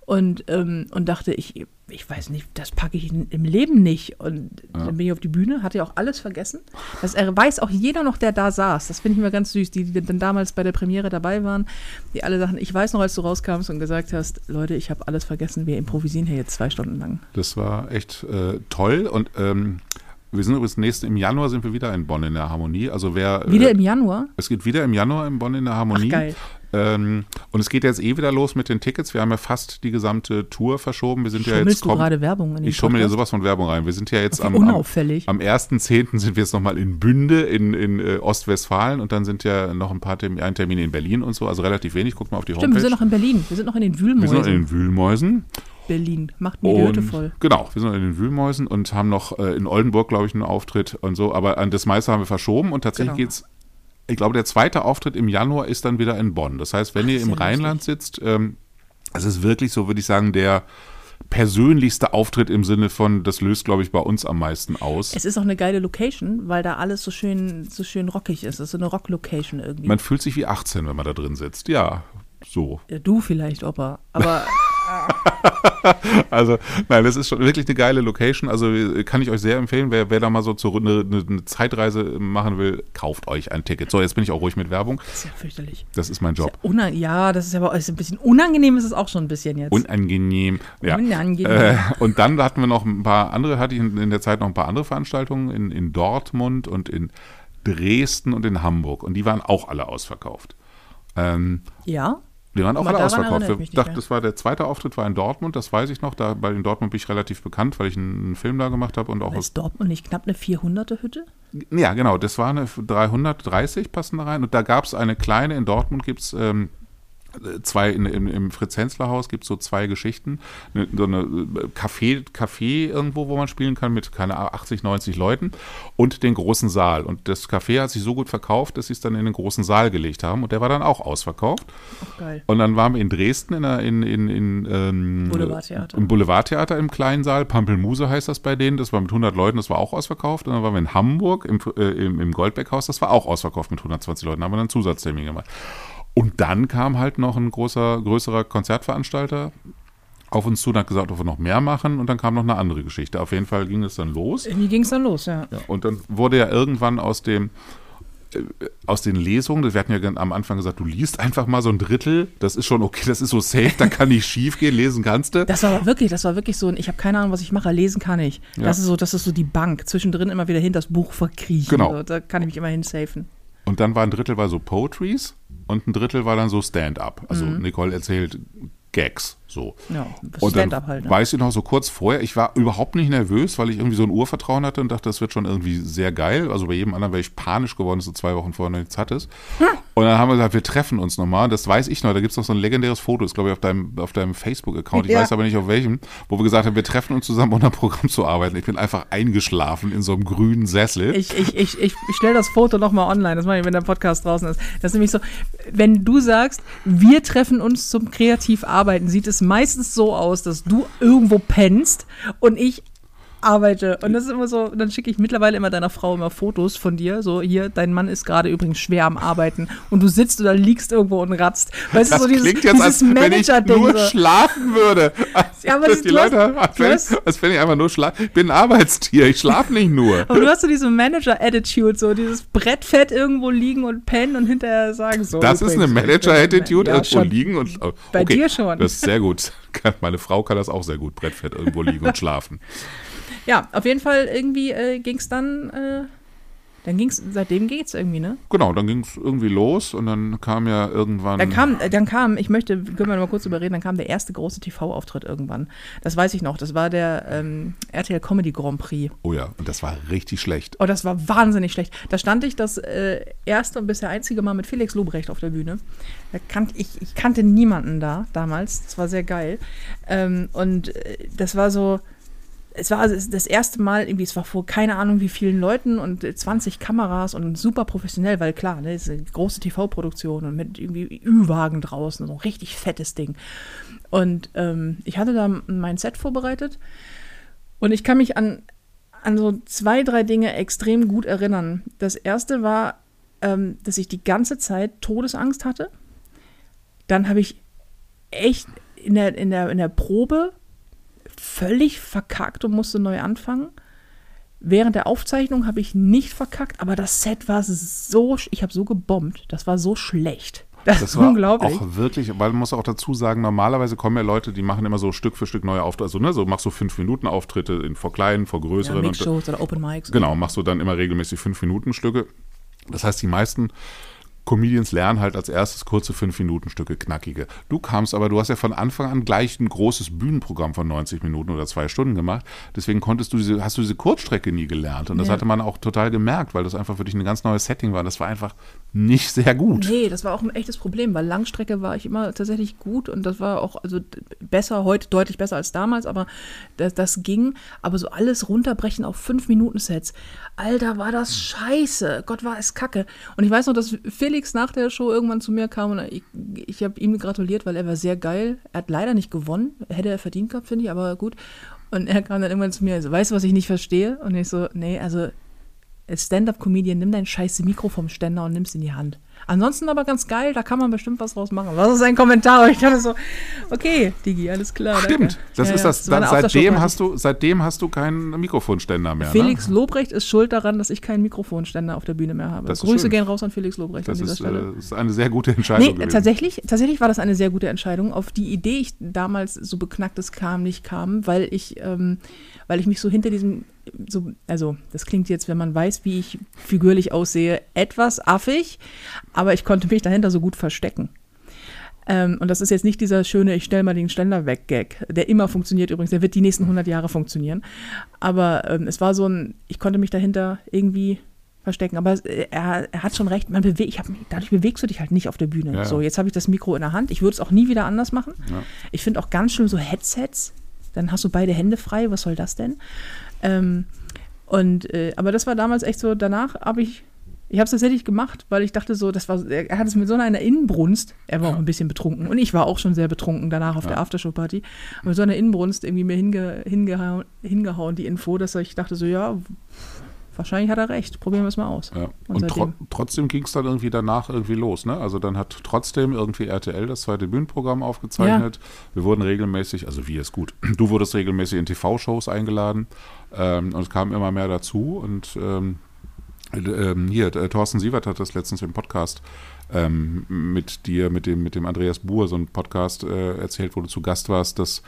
Und, ähm, und dachte, ich, ich weiß nicht, das packe ich im Leben nicht. Und dann bin ich auf die Bühne, hatte ja auch alles vergessen. Das weiß auch jeder noch, der da saß. Das finde ich mir ganz süß, die, die dann damals bei der Premiere dabei waren, die alle Sachen. Ich weiß noch, als du rauskamst und gesagt hast, Leute, ich habe alles vergessen, wir improvisieren hier jetzt zwei Stunden lang. Das war echt äh, toll und ähm, wir sind übrigens nächsten, im Januar sind wir wieder in Bonn in der Harmonie. Also wer Wieder äh, im Januar? es geht wieder im Januar in Bonn in der Harmonie. Ach, geil. Ähm, und es geht jetzt eh wieder los mit den Tickets. Wir haben ja fast die gesamte Tour verschoben. Wir sind ja Schummelst jetzt du gerade Werbung in den Ich schummel dir sowas von Werbung rein. Wir sind ja jetzt Wie am, am, unauffällig. am 1.10. sind wir jetzt nochmal in Bünde in, in äh, Ostwestfalen und dann sind ja noch ein paar Termine, ein Termin in Berlin und so. Also relativ wenig. Guckt mal auf die Stimmt, wir Homepage. sind noch in Berlin. Wir sind noch in den wir sind noch Wühlmäusen. in den Wühlmäusen. Berlin. Macht mir die Hütte voll. genau, wir sind in den Wühlmäusen und haben noch äh, in Oldenburg, glaube ich, einen Auftritt und so. Aber an das meiste haben wir verschoben und tatsächlich Genau. geht's. Ich glaube, der zweite Auftritt im Januar ist dann wieder in Bonn. Das heißt, wenn Ach, ihr im Rheinland sitzt, ähm, es ist wirklich so, würde ich sagen, der persönlichste Auftritt im Sinne von, das löst, glaube ich, bei uns am meisten aus. Es ist auch eine geile Location, weil da alles so schön, so schön rockig ist. Es ist so eine Rock-Location irgendwie. Man fühlt sich wie 18, wenn man da drin sitzt. Ja, so. ja, du vielleicht, Opa. Aber [laughs] [laughs] Also, nein, das ist schon wirklich eine geile Location. Also kann ich euch sehr empfehlen, wer, wer da mal so zur, eine, eine Zeitreise machen will, kauft euch ein Ticket. So, jetzt bin ich auch ruhig mit Werbung. das ist ja fürchterlich. Das ist mein Job. Unang ja, das ist aber ist ein bisschen unangenehm, ist es auch schon ein bisschen jetzt. Unangenehm. Ja. Unangenehm. Äh, und dann hatten wir noch ein paar andere, hatte ich in, in der Zeit noch ein paar andere Veranstaltungen in, in Dortmund und in Dresden und in Hamburg. Und die waren auch alle ausverkauft. Ähm, ja? Die waren auch mal, alle ausverkauft. ich mehr. das war der zweite Auftritt, war in Dortmund, das weiß ich noch. Da, bei in Dortmund bin ich relativ bekannt, weil ich einen, Film da gemacht habe und auch Ist Dortmund nicht knapp eine 400er Hütte? Ja, genau, das war eine 330 passen da rein. Und da gab es eine kleine, in Dortmund gibt es ähm, zwei, in, im, im Fritz-Hensler-Haus gibt es so zwei Geschichten. So eine äh, Café, Café irgendwo, wo man spielen kann mit, keine Ahnung, 80, 90 Leuten und den großen Saal. Und das Café hat sich so gut verkauft, dass sie es dann in den großen Saal gelegt haben. Und der war dann auch ausverkauft. Auch geil. Und dann waren wir in Dresden in, der- in, in, in ähm, Boulevardtheater. Im Boulevardtheater im kleinen Saal. Pampelmuse heißt das bei denen. Das war mit 100 Leuten, das war auch ausverkauft. Und dann waren wir in Hamburg im, äh, im, im Goldbeckhaus. Das war auch ausverkauft mit 120 Leuten. Da haben wir dann einen Zusatztermin gemacht. Und dann kam halt noch ein großer, größerer Konzertveranstalter auf uns zu und hat gesagt, ob wir noch mehr machen. Und dann kam noch eine andere Geschichte. Auf jeden Fall ging es dann los. Wie ging es dann los, ja? Ja, und dann wurde ja irgendwann aus dem äh, aus den Lesungen, wir hatten ja am Anfang gesagt, du liest einfach mal so ein Drittel, das ist schon okay, das ist so safe, da kann nicht schief gehen, lesen kannst du. Das war wirklich, das war wirklich so ein, ich habe keine Ahnung, was ich mache, lesen kann ich. Ja. Das ist so, das ist so die Bank. Zwischendrin immer wieder hin das Buch verkriechen. Genau. So, da kann ich mich immer hinsafen. Und dann war ein Drittel war so Poetries und ein Drittel war dann so Stand-up. Also Mhm. Nicole erzählt Gags, so. Ja, Und dann halt. Ne? weiß ich noch so kurz vorher, ich war überhaupt nicht nervös, weil ich irgendwie so ein Urvertrauen hatte und dachte, das wird schon irgendwie sehr geil. Also bei jedem anderen wäre ich panisch geworden, dass du zwei Wochen vorher noch nichts hattest. Und dann haben wir gesagt, wir treffen uns nochmal. Das weiß ich noch. Da gibt es noch so ein legendäres Foto, das glaube ich auf deinem, auf deinem Facebook-Account. Ich Ja. weiß aber nicht auf welchem, wo wir gesagt haben, wir treffen uns zusammen, um einem Programm zu arbeiten. Ich bin einfach eingeschlafen in so einem grünen Sessel. Ich, ich, ich, ich stelle das Foto nochmal online, das mache ich, wenn der Podcast draußen ist. Das ist nämlich so, wenn du sagst, wir treffen uns zum Kreativarbeiten, sieht es meistens so aus, dass du irgendwo pennst und ich arbeite. Und das ist immer so, dann schicke ich mittlerweile immer deiner Frau immer Fotos von dir. So, hier, dein Mann ist gerade übrigens schwer am Arbeiten und du sitzt oder liegst irgendwo und ratzt. Weißt das du, so dieses, klingt jetzt, dieses als wenn ich nur So. schlafen würde. Ja, aber das- die du hast- Leute, als wenn, hast- als wenn ich einfach nur schlafe. Ich bin ein Arbeitstier, ich schlafe nicht nur. [laughs] Aber du hast so diese Manager-Attitude, so dieses Brettfett irgendwo liegen und pennen und hinterher sagen so. Das ist eine Manager-Attitude, ja, irgendwo schon. liegen und. oh, Bei okay, dir schon. Das ist sehr gut. [laughs] Meine Frau kann das auch sehr gut, Brettfett irgendwo liegen und schlafen. Ja, auf jeden Fall irgendwie äh, ging es dann, äh, dann ging es, seitdem geht's irgendwie, ne? Genau, dann ging es irgendwie los und dann kam ja irgendwann. Dann kam, äh, dann kam, ich möchte, können wir noch mal kurz überreden, dann kam der erste große TV-Auftritt irgendwann. Das weiß ich noch, das war der ähm, RTL Comedy Grand Prix. oh ja, und das war richtig schlecht. Oh, das war wahnsinnig schlecht. Da stand ich das äh, erste und bisher einzige Mal mit Felix Lobrecht auf der Bühne. Da kannt, ich, ich kannte niemanden da damals. Das war sehr geil. Ähm, und äh, das war so, es war also das erste Mal, irgendwie, es war vor keine Ahnung wie vielen Leuten und äh, 20 Kameras und super professionell, weil klar, ne, ist eine große TV-Produktion und mit irgendwie Ü-Wagen draußen, so ein richtig fettes Ding. Und ähm, ich hatte da mein Set vorbereitet und ich kann mich an an so zwei, drei Dinge extrem gut erinnern. Das erste war, ähm, dass ich die ganze Zeit Todesangst hatte. Dann habe ich echt in der, in, der, in der Probe völlig verkackt und musste neu anfangen. Während der Aufzeichnung habe ich nicht verkackt, aber das Set war so, ich habe so gebombt, das war so schlecht. Das, Das ist war unglaublich. auch wirklich, weil man muss auch dazu sagen, normalerweise kommen ja Leute, die machen immer so Stück für Stück neue Auftritte. Also, ne, so machst du fünf Minuten Auftritte in, vor kleinen, vor ja, größeren. und, Mixshows oder Open Mics. Genau, machst du dann immer regelmäßig fünf Minuten Stücke. Das heißt, die meisten Comedians lernen halt als erstes kurze fünf Minuten Stücke, knackige. Du kamst aber, du hast ja von Anfang an gleich ein großes Bühnenprogramm von 90 Minuten oder zwei Stunden gemacht. Deswegen konntest du diese, hast du diese Kurzstrecke nie gelernt. Und das Ja. hatte man auch total gemerkt, weil das einfach für dich ein ganz neues Setting war. Das war einfach nicht sehr gut. Nee, das war auch ein echtes Problem, weil Langstrecke war ich immer tatsächlich gut und das war auch also besser, heute deutlich besser als damals, aber das, das ging. Aber so alles runterbrechen auf 5-Minuten-Sets, Alter, war das scheiße. Gott, war es kacke. Und ich weiß noch, dass Felix nach der Show irgendwann zu mir kam und ich, ich habe ihm gratuliert, weil er war sehr geil. Er hat leider nicht gewonnen, hätte er verdient gehabt, finde ich, aber gut. Und er kam dann irgendwann zu mir, so, weißt du, was ich nicht verstehe? Und ich so, nee, also als Stand-up-Comedian, nimm dein scheiß Mikro vom Ständer und nimm's in die Hand. Ansonsten aber ganz geil, da kann man bestimmt was draus machen. Was ist ein Kommentar? Und ich dachte so, okay, Digi, alles klar. Stimmt, danke. das Ja, ist ja, das. war Dann, seitdem, hast du, seitdem hast du keinen Mikrofonständer mehr. Felix ne? Lobrecht ist schuld daran, dass ich keinen Mikrofonständer auf der Bühne mehr habe. Das Grüße schön. gehen raus an Felix Lobrecht Das an dieser ist, Stelle. äh, ist eine sehr gute Entscheidung. Nee, gewesen. tatsächlich, tatsächlich war das eine sehr gute Entscheidung. Auf die Idee ich damals so beknacktes kam, nicht kam, weil ich, ähm, weil ich mich so hinter diesem, so, also das klingt jetzt, wenn man weiß, wie ich figürlich aussehe, etwas affig, aber ich konnte mich dahinter so gut verstecken. Ähm, und das ist jetzt nicht dieser schöne, ich stell mal den Ständer weg Gag, der immer funktioniert übrigens, der wird die nächsten 100 Jahre funktionieren. Aber ähm, es war so ein, ich konnte mich dahinter irgendwie verstecken. Aber äh, er, er hat schon recht, man bewegt, ich hab, dadurch bewegst du dich halt nicht auf der Bühne. Ja. So, jetzt habe ich das Mikro in der Hand. Ich würde es auch nie wieder anders machen. Ja. Ich finde auch ganz schlimm so Headsets. Dann hast du beide Hände frei. Was soll das denn? Ähm, und äh, aber das war damals echt so. Danach habe ich, ich habe es tatsächlich gemacht, weil ich dachte so, das war, er hat es mit so einer Inbrunst. Er war auch ein bisschen betrunken und ich war auch schon sehr betrunken danach auf der Aftershow-Party. Mit so einer Inbrunst irgendwie mir hinge, hingehauen, hingehauen die Info, dass ich dachte so, ja, wahrscheinlich hat er recht. Probieren wir es mal aus. Ja. Und Und, tro trotzdem ging es dann irgendwie danach irgendwie los. Ne? Also dann hat trotzdem irgendwie RTL das zweite Bühnenprogramm aufgezeichnet. Wir wurden regelmäßig, also wir ist gut, [clears throat] du wurdest regelmäßig in TV-Shows eingeladen ähm, und es kam immer mehr dazu. Und ähm, äh, ähm, hier, äh, Thorsten Sievert hat das letztens im Podcast ähm, mit dir, mit dem, mit dem Andreas Buhr, so ein Podcast äh, erzählt, wo du zu Gast warst, dass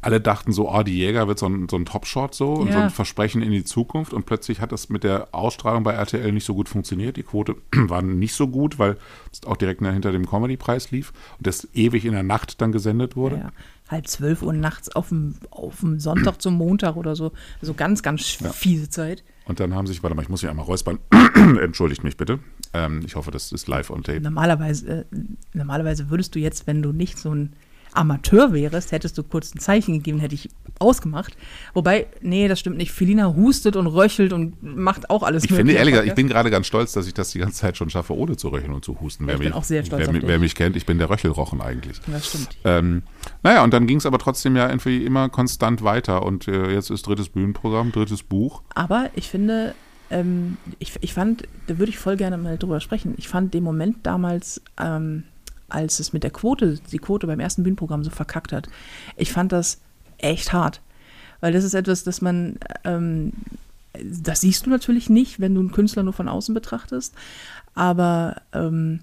alle dachten so, oh, die Jäger wird so ein, so ein Top-Shot so und so ein Versprechen in die Zukunft und plötzlich hat das mit der Ausstrahlung bei RTL nicht so gut funktioniert. Die Quote [clears throat] war nicht so gut, weil es auch direkt hinter dem Comedy-Preis lief und das ewig in der Nacht dann gesendet wurde. Ja, halb zwölf Uhr nachts auf dem, auf dem Sonntag zum Montag oder so. Also ganz, ganz fiese Zeit. Und dann haben sich, warte mal, ich muss mich einmal räuspern. [clears throat] Entschuldigt mich bitte. Ähm, ich hoffe, das ist live on tape. Normalerweise, äh, normalerweise würdest du jetzt, wenn du nicht so ein Amateur wärst, hättest du kurz ein Zeichen gegeben, hätte ich ausgemacht. Wobei, nee, das stimmt nicht. Felina hustet und röchelt und macht auch alles Ich finde ehrlich gesagt, ich bin gerade ganz stolz, dass ich das die ganze Zeit schon schaffe, ohne zu röcheln und zu husten. Ja, ich bin auch sehr stolz wer, dich. wer mich kennt, ich bin der Röchelrochen eigentlich. Das stimmt. Ähm, naja, und dann ging es aber trotzdem ja irgendwie immer konstant weiter. Und äh, jetzt ist drittes Bühnenprogramm, drittes Buch. Aber ich finde, ähm, ich, ich fand, da würde ich voll gerne mal drüber sprechen. Ich fand den Moment damals, ähm, als es mit der Quote, die Quote beim ersten Bühnenprogramm so verkackt hat, ich fand das echt hart. Weil das ist etwas, das man, ähm, das siehst du natürlich nicht, wenn du einen Künstler nur von außen betrachtest. Aber ähm,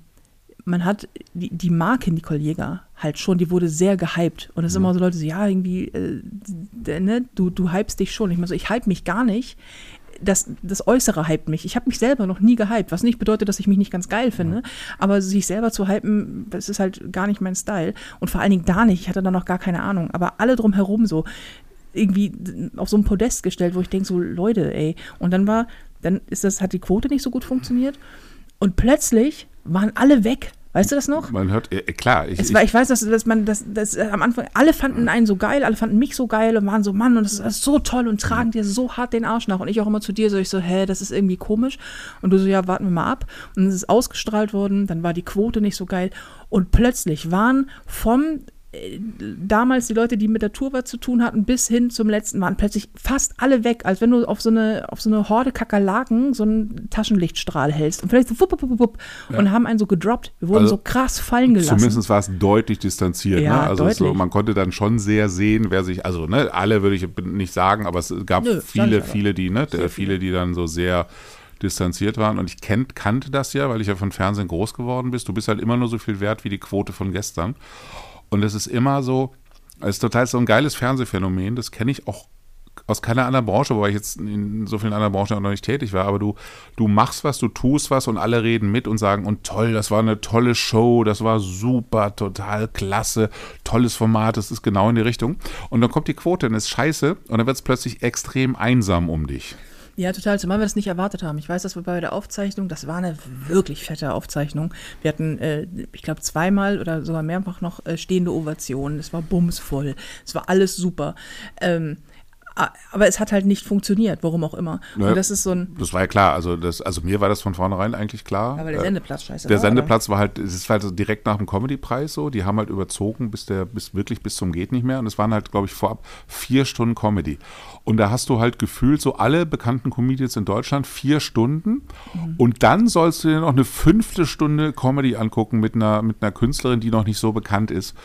man hat die, die Marke Nicole Jäger halt schon, die wurde sehr gehypt. Und es ist immer so Leute so, ja, irgendwie, äh, ne, du, du hypst dich schon. Ich meine so, ich hype mich gar nicht. Das, das Äußere hypt mich. Ich habe mich selber noch nie gehypt, was nicht bedeutet, dass ich mich nicht ganz geil finde. Aber sich selber zu hypen, das ist halt gar nicht mein Style. Und vor allen Dingen da nicht. Ich hatte da noch gar keine Ahnung. Aber alle drumherum so irgendwie auf so ein Podest gestellt, wo ich denke, so Leute, ey. Und dann war, dann ist das, hat die Quote nicht so gut funktioniert. Und plötzlich waren alle weg. Weißt du das noch? Man hört, äh, klar, ich, war, ich weiß, dass, dass man das, das äh, am Anfang, alle fanden einen so geil, alle fanden mich so geil und waren so, Mann, und das ist so toll und tragen dir so hart den Arsch nach. Und ich auch immer zu dir so, ich so, hä, das ist irgendwie komisch. Und du so, ja, warten wir mal ab. Und es ist ausgestrahlt worden, dann war die Quote nicht so geil. Und plötzlich waren vom damals die Leute, die mit der Tour was zu tun hatten, bis hin zum letzten waren plötzlich fast alle weg, als wenn du auf so eine, auf so eine Horde Kakerlaken so einen Taschenlichtstrahl hältst und vielleicht so wupp, wupp, wupp, ja. und haben einen so gedroppt. Wir wurden also, so krass fallen gelassen. Zumindest war es deutlich distanziert. Ja, ne? Also so, man konnte dann schon sehr sehen, wer sich, also ne, alle würde ich nicht sagen, aber es gab Nö, viele, viele, die, ne, viele, viele, die dann so sehr distanziert waren. Und ich kennt, kannte das ja, weil ich ja von Fernsehen groß geworden bin. Du bist halt immer nur so viel wert wie die Quote von gestern. Und es ist immer so, es ist total so ein geiles Fernsehphänomen. Das kenne ich auch aus keiner anderen Branche, wobei ich jetzt in so vielen anderen Branchen auch noch nicht tätig war, aber du, du machst was, du tust was und alle reden mit und sagen, und toll, das war eine tolle Show, das war super, total klasse, tolles Format, das ist genau in die Richtung. Und dann kommt die Quote und ist scheiße und dann wird es plötzlich extrem einsam um dich. Ja, total, zumal wir das nicht erwartet haben. Ich weiß, dass wir bei der Aufzeichnung, das war eine wirklich fette Aufzeichnung. Wir hatten, äh, ich glaube, zweimal oder sogar mehrfach noch äh, stehende Ovationen. Es war bumsvoll. Es war alles super. Ähm, aber es hat halt nicht funktioniert, warum auch immer. Ne, und das ist so ein. Das war ja klar. Also, das, also mir war das von vornherein eigentlich klar. Aber der äh, Sendeplatz scheiße. Der war, Sendeplatz oder? war halt, es ist halt direkt nach dem Comedy-Preis so. Die haben halt überzogen bis der, bis wirklich bis zum Geht nicht mehr. Und es waren halt, glaube ich, vorab vier Stunden Comedy. Und da hast du halt gefühlt so alle bekannten Comedians in Deutschland vier Stunden. Mhm. Und dann sollst du dir noch eine fünfte Stunde Comedy angucken mit einer, mit einer Künstlerin, die noch nicht so bekannt ist.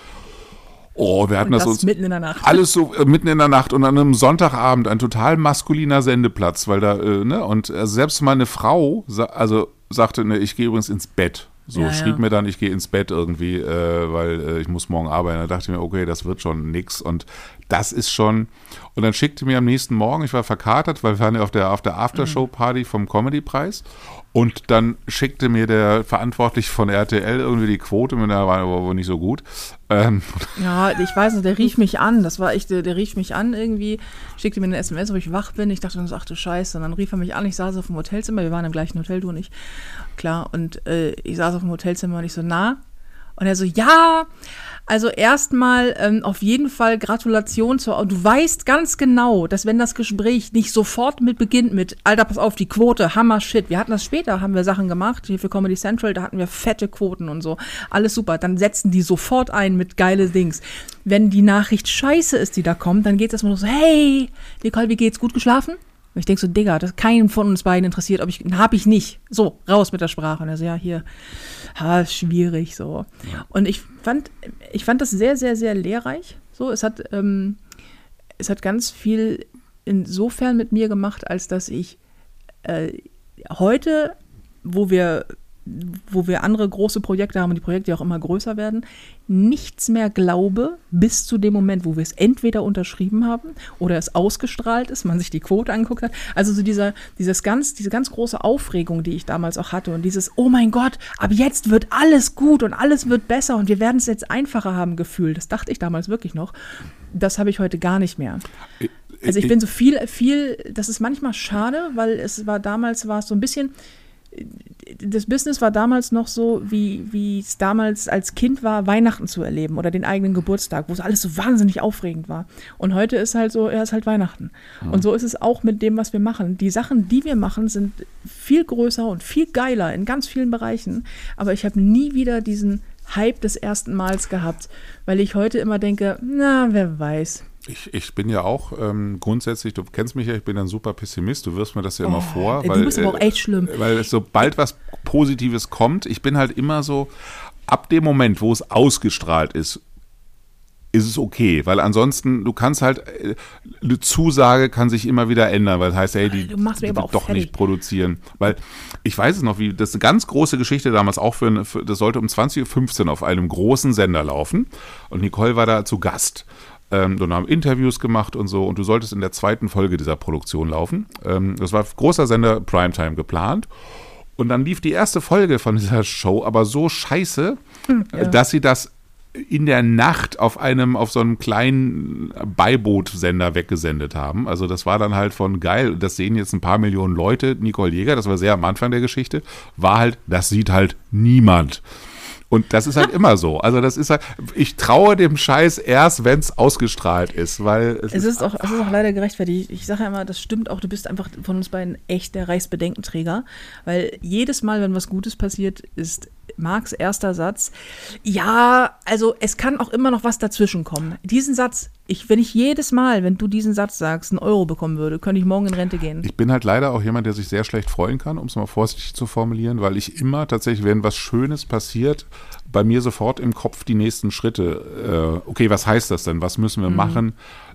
Oh, wir hatten das, das uns mitten in der Nacht. Alles so äh, mitten in der Nacht und an einem Sonntagabend ein total maskuliner Sendeplatz, weil da äh, ne und äh, selbst meine Frau sa also sagte ne, ich gehe übrigens ins Bett. So ja, schrieb ja. mir dann, ich gehe ins Bett irgendwie, äh, weil äh, ich muss morgen arbeiten. Da dachte ich mir, okay, das wird schon nix. Und das ist schon. Und dann schickte mir am nächsten Morgen, ich war verkatert, weil wir waren ja auf der, auf der Aftershow-Party vom Comedy-Preis. Und dann schickte mir der Verantwortliche von RTL irgendwie die Quote, mit der war aber wohl nicht so gut. Ähm. [laughs] Ja, ich weiß nicht, der rief mich an. Das war echt, der, der rief mich an irgendwie, schickte mir eine SMS, ob ich wach bin. Ich dachte dann so, ach du Scheiße. Und dann rief er mich an, ich saß auf dem Hotelzimmer, wir waren im gleichen Hotel, du und ich. Klar, und äh, ich saß auf dem Hotelzimmer und ich so, na, und er so, ja, also erstmal ähm, auf jeden Fall Gratulation zur. Du weißt ganz genau, dass wenn das Gespräch nicht sofort mit beginnt mit, Alter, pass auf, die Quote, Hammer Shit. Wir hatten das später, haben wir Sachen gemacht, hier für Comedy Central, da hatten wir fette Quoten und so. Alles super. Dann setzen die sofort ein mit geile Dings. Wenn die Nachricht scheiße ist, die da kommt, dann geht es erstmal so, hey, Nicole, wie geht's? Gut geschlafen? Und ich denke so, Digga, das keinen von uns beiden interessiert, ob ich, hab ich nicht. So, raus mit der Sprache. Und er so, ja, hier, ha, schwierig, so. Und ich fand, ich fand das sehr, sehr, sehr lehrreich. So, es hat, ähm, es hat ganz viel insofern mit mir gemacht, als dass ich äh, heute, wo wir wo wir andere große Projekte haben und die Projekte auch immer größer werden, nichts mehr glaube bis zu dem Moment, wo wir es entweder unterschrieben haben oder es ausgestrahlt ist, man sich die Quote angeguckt hat. Also so dieser, dieses ganz, diese ganz große Aufregung, die ich damals auch hatte und dieses, oh mein Gott, ab jetzt wird alles gut und alles wird besser und wir werden es jetzt einfacher haben Gefühl. Das dachte ich damals wirklich noch. Das habe ich heute gar nicht mehr. Also ich bin so viel, viel, das ist manchmal schade, weil es war damals war es so ein bisschen, das Business war damals noch so, wie es damals als Kind war, Weihnachten zu erleben oder den eigenen Geburtstag, wo es alles so wahnsinnig aufregend war. Und heute ist halt so, er ist halt Weihnachten. Mhm. Und so ist es auch mit dem, was wir machen. Die Sachen, die wir machen, sind viel größer und viel geiler in ganz vielen Bereichen. Aber ich habe nie wieder diesen Hype des ersten Mals gehabt, weil ich heute immer denke, na, wer weiß. Ich, ich bin ja auch ähm, grundsätzlich, du kennst mich ja, ich bin ein super Pessimist, du wirst mir das ja immer oh, vor. Weil, du bist aber auch echt schlimm. Äh, weil sobald was Positives kommt, ich bin halt immer so, ab dem Moment, wo es ausgestrahlt ist, ist es okay, weil ansonsten, du kannst halt, äh, eine Zusage kann sich immer wieder ändern, weil das heißt, hey, die, du machst mir aber auch doch fertig. nicht produzieren. Weil ich weiß es noch, wie das ist eine ganz große Geschichte damals auch für, eine, für das sollte um 20.15 Uhr auf einem großen Sender laufen und Nicole war da zu Gast. Ähm, dann haben Interviews gemacht und so und du solltest in der zweiten Folge dieser Produktion laufen. Ähm, das war großer Sender Primetime geplant. Und dann lief die erste Folge von dieser Show aber so scheiße, hm, ja. dass sie das in der Nacht auf einem, auf so einem kleinen Beibootsender weggesendet haben. Also das war dann halt von geil, das sehen jetzt ein paar Millionen Leute. Nicole Jäger, das war sehr am Anfang der Geschichte, war halt, das sieht halt niemand. Und das ist halt immer so. Also das ist halt, ich traue dem Scheiß erst, wenn es ausgestrahlt ist, weil es, es ist, auch, es ist auch leider gerechtfertigt. Ich sage ja immer, das stimmt auch, du bist einfach von uns beiden echt der Reichsbedenkenträger, weil jedes Mal, wenn was Gutes passiert, ist Marks erster Satz. Ja, also es kann auch immer noch was dazwischen kommen. Diesen Satz, ich, wenn ich jedes Mal, wenn du diesen Satz sagst, einen Euro bekommen würde, könnte ich morgen in Rente gehen. Ich bin halt leider auch jemand, der sich sehr schlecht freuen kann, um es mal vorsichtig zu formulieren, weil ich immer tatsächlich, wenn was Schönes passiert, bei mir sofort im Kopf die nächsten Schritte. Äh, okay, was heißt das denn? Was müssen wir mhm. machen?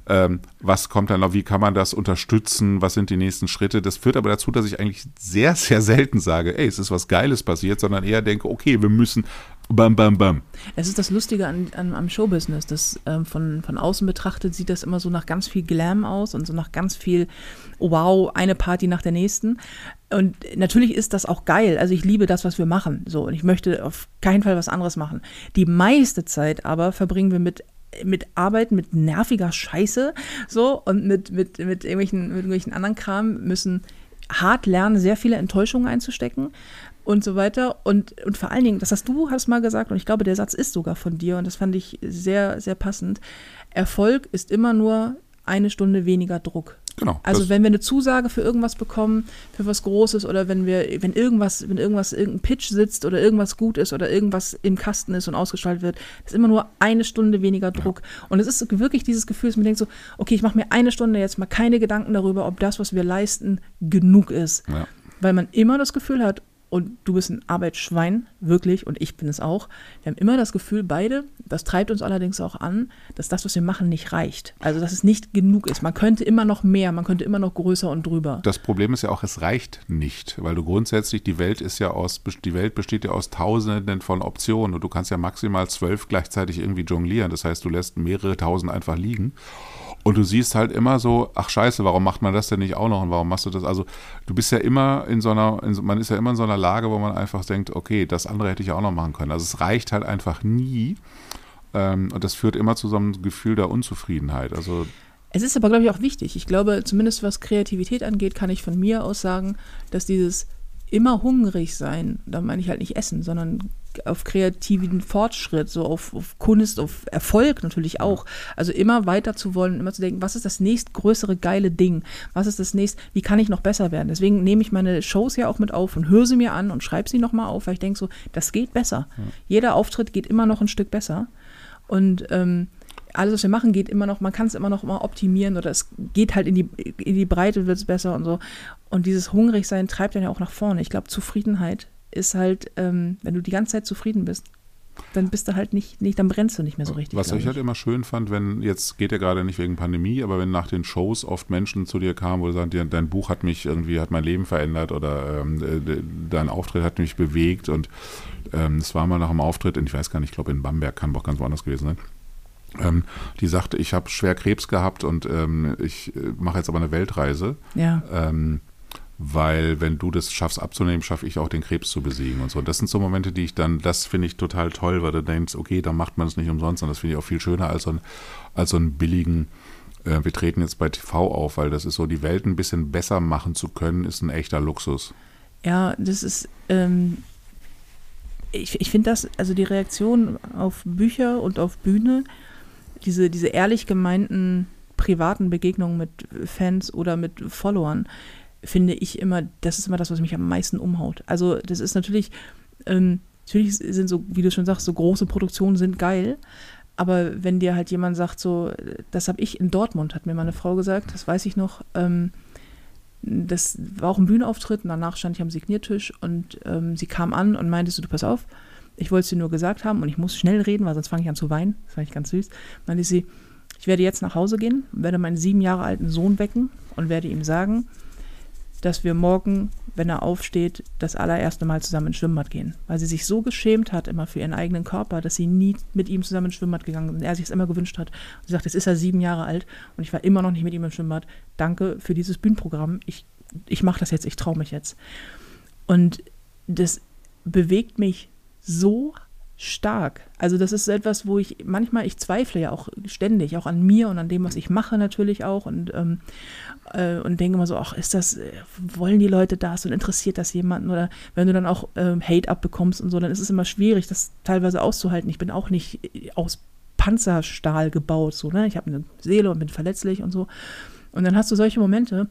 Ähm, was kommt dann noch? Wie kann man das unterstützen? Was sind die nächsten Schritte? Das führt aber dazu, dass ich eigentlich sehr, sehr selten sage, ey, es ist was Geiles passiert, sondern eher denke, okay, wir müssen Bam, bam, bam. Es ist das Lustige an, an am Showbusiness. Das, ähm, von, von außen betrachtet sieht das immer so nach ganz viel Glam aus und so nach ganz viel, oh wow, eine Party nach der nächsten. Und natürlich ist das auch geil. Also ich liebe das, was wir machen. So, und ich möchte auf keinen Fall was anderes machen. Die meiste Zeit aber verbringen wir mit mit Arbeiten, mit nerviger Scheiße, so und mit, mit, mit, irgendwelchen, mit irgendwelchen anderen Kram müssen hart lernen, sehr viele Enttäuschungen einzustecken und so weiter. Und, und vor allen Dingen, das hast du hast mal gesagt, und ich glaube, der Satz ist sogar von dir, und das fand ich sehr, sehr passend. Erfolg ist immer nur eine Stunde weniger Druck. Genau. Also wenn wir eine Zusage für irgendwas bekommen, für was Großes oder wenn wir, wenn irgendwas, wenn irgendwas, irgendein Pitch sitzt oder irgendwas gut ist oder irgendwas im Kasten ist und ausgestrahlt wird, ist immer nur eine Stunde weniger Druck. Ja. Und es ist wirklich dieses Gefühl, dass man denkt so, okay, ich mache mir eine Stunde jetzt mal keine Gedanken darüber, ob das, was wir leisten, genug ist. Ja. Weil man immer das Gefühl hat, und du bist ein Arbeitsschwein, wirklich, und ich bin es auch. Wir haben immer das Gefühl, beide, das treibt uns allerdings auch an, dass das, was wir machen, nicht reicht. Also, dass es nicht genug ist. Man könnte immer noch mehr, man könnte immer noch größer und drüber. Das Problem ist ja auch, es reicht nicht, weil du grundsätzlich, die Welt ist ja aus, die Welt besteht ja aus Tausenden von Optionen und du kannst ja maximal zwölf gleichzeitig irgendwie jonglieren. Das heißt, du lässt mehrere tausend einfach liegen. Und du siehst halt immer so, ach scheiße, warum macht man das denn nicht auch noch und warum machst du das? Also du bist ja immer in so einer, in, man ist ja immer in so einer Lage, wo man einfach denkt, okay, das andere hätte ich auch noch machen können. Also es reicht halt einfach nie. Ähm, und das führt immer zu so einem Gefühl der Unzufriedenheit. Also es ist aber, glaube ich, auch wichtig. Ich glaube, zumindest was Kreativität angeht, kann ich von mir aus sagen, dass dieses immer hungrig sein, da meine ich halt nicht essen, sondern auf kreativen Fortschritt, so auf, auf, Kunst, auf Erfolg natürlich auch. Also immer weiter zu wollen, immer zu denken, was ist das nächstgrößere geile Ding? Was ist das nächste, wie kann ich noch besser werden? Deswegen nehme ich meine Shows ja auch mit auf und höre sie mir an und schreibe sie nochmal auf, weil ich denke so, das geht besser. Ja. Jeder Auftritt geht immer noch ein Stück besser. Und ähm, alles, was wir machen, geht immer noch, man kann es immer noch mal optimieren oder es geht halt in die, in die Breite, wird es besser und so. Und dieses Hungrigsein treibt dann ja auch nach vorne. Ich glaube, Zufriedenheit ist halt, ähm, wenn du die ganze Zeit zufrieden bist, dann bist du halt nicht, nicht, dann brennst du nicht mehr so richtig. Was ich, ich halt immer schön fand, wenn, jetzt geht ja gerade nicht wegen Pandemie, aber wenn nach den Shows oft Menschen zu dir kamen, wo sie sagen, dein Buch hat mich irgendwie, hat mein Leben verändert oder ähm, dein Auftritt hat mich bewegt und ähm, es war mal nach einem Auftritt, in, ich weiß gar nicht, ich glaube in Bamberg, kann auch ganz woanders gewesen sein. Ähm, die sagte, ich habe schwer Krebs gehabt und ähm, ich äh, mache jetzt aber eine Weltreise. Ja. Weil wenn du das schaffst abzunehmen, schaffe ich auch den Krebs zu besiegen und so. Das sind so Momente, die ich dann, das finde ich total toll, weil du denkst, okay, dann macht man es nicht umsonst und das finde ich auch viel schöner als so, ein, als so einen billigen, äh, wir treten jetzt bei TV auf, weil das ist so, die Welt ein bisschen besser machen zu können, ist ein echter Luxus. Ja, das ist, ähm, ich, ich finde das, also die Reaktion auf Bücher und auf Bühne, diese, diese ehrlich gemeinten privaten Begegnungen mit Fans oder mit Followern, finde ich immer, das ist immer das, was mich am meisten umhaut. Also das ist natürlich, ähm, natürlich sind so, wie du schon sagst, so große Produktionen sind geil. Aber wenn dir halt jemand sagt, so, das habe ich in Dortmund, hat mir meine Frau gesagt, das weiß ich noch, ähm, das war auch ein Bühnenauftritt und danach stand ich am Signiertisch und ähm, sie kam an und meinte so, du pass auf, ich wollte es dir nur gesagt haben und ich muss schnell reden, weil sonst fange ich an zu weinen. Das fand ich ganz süß. Meinte sie, ich werde jetzt nach Hause gehen, werde meinen sieben Jahre alten Sohn wecken und werde ihm sagen, dass wir morgen, wenn er aufsteht, das allererste Mal zusammen ins Schwimmbad gehen. Weil sie sich so geschämt hat immer für ihren eigenen Körper, dass sie nie mit ihm zusammen ins Schwimmbad gegangen ist und er sich es immer gewünscht hat. Und sie sagt, jetzt ist er sieben Jahre alt und ich war immer noch nicht mit ihm im Schwimmbad. Danke für dieses Bühnenprogramm. Ich, ich mache das jetzt, ich traue mich jetzt. Und das bewegt mich so stark. Also das ist etwas, wo ich manchmal, ich zweifle ja auch ständig, auch an mir und an dem, was ich mache natürlich auch und, ähm, äh, und denke immer so, ach, ist das, äh, wollen die Leute das und interessiert das jemanden oder wenn du dann auch ähm, Hate abbekommst und so, dann ist es immer schwierig, das teilweise auszuhalten. Ich bin auch nicht äh, aus Panzerstahl gebaut, so, ne? Ich habe eine Seele und bin verletzlich und so. Und dann hast du solche Momente,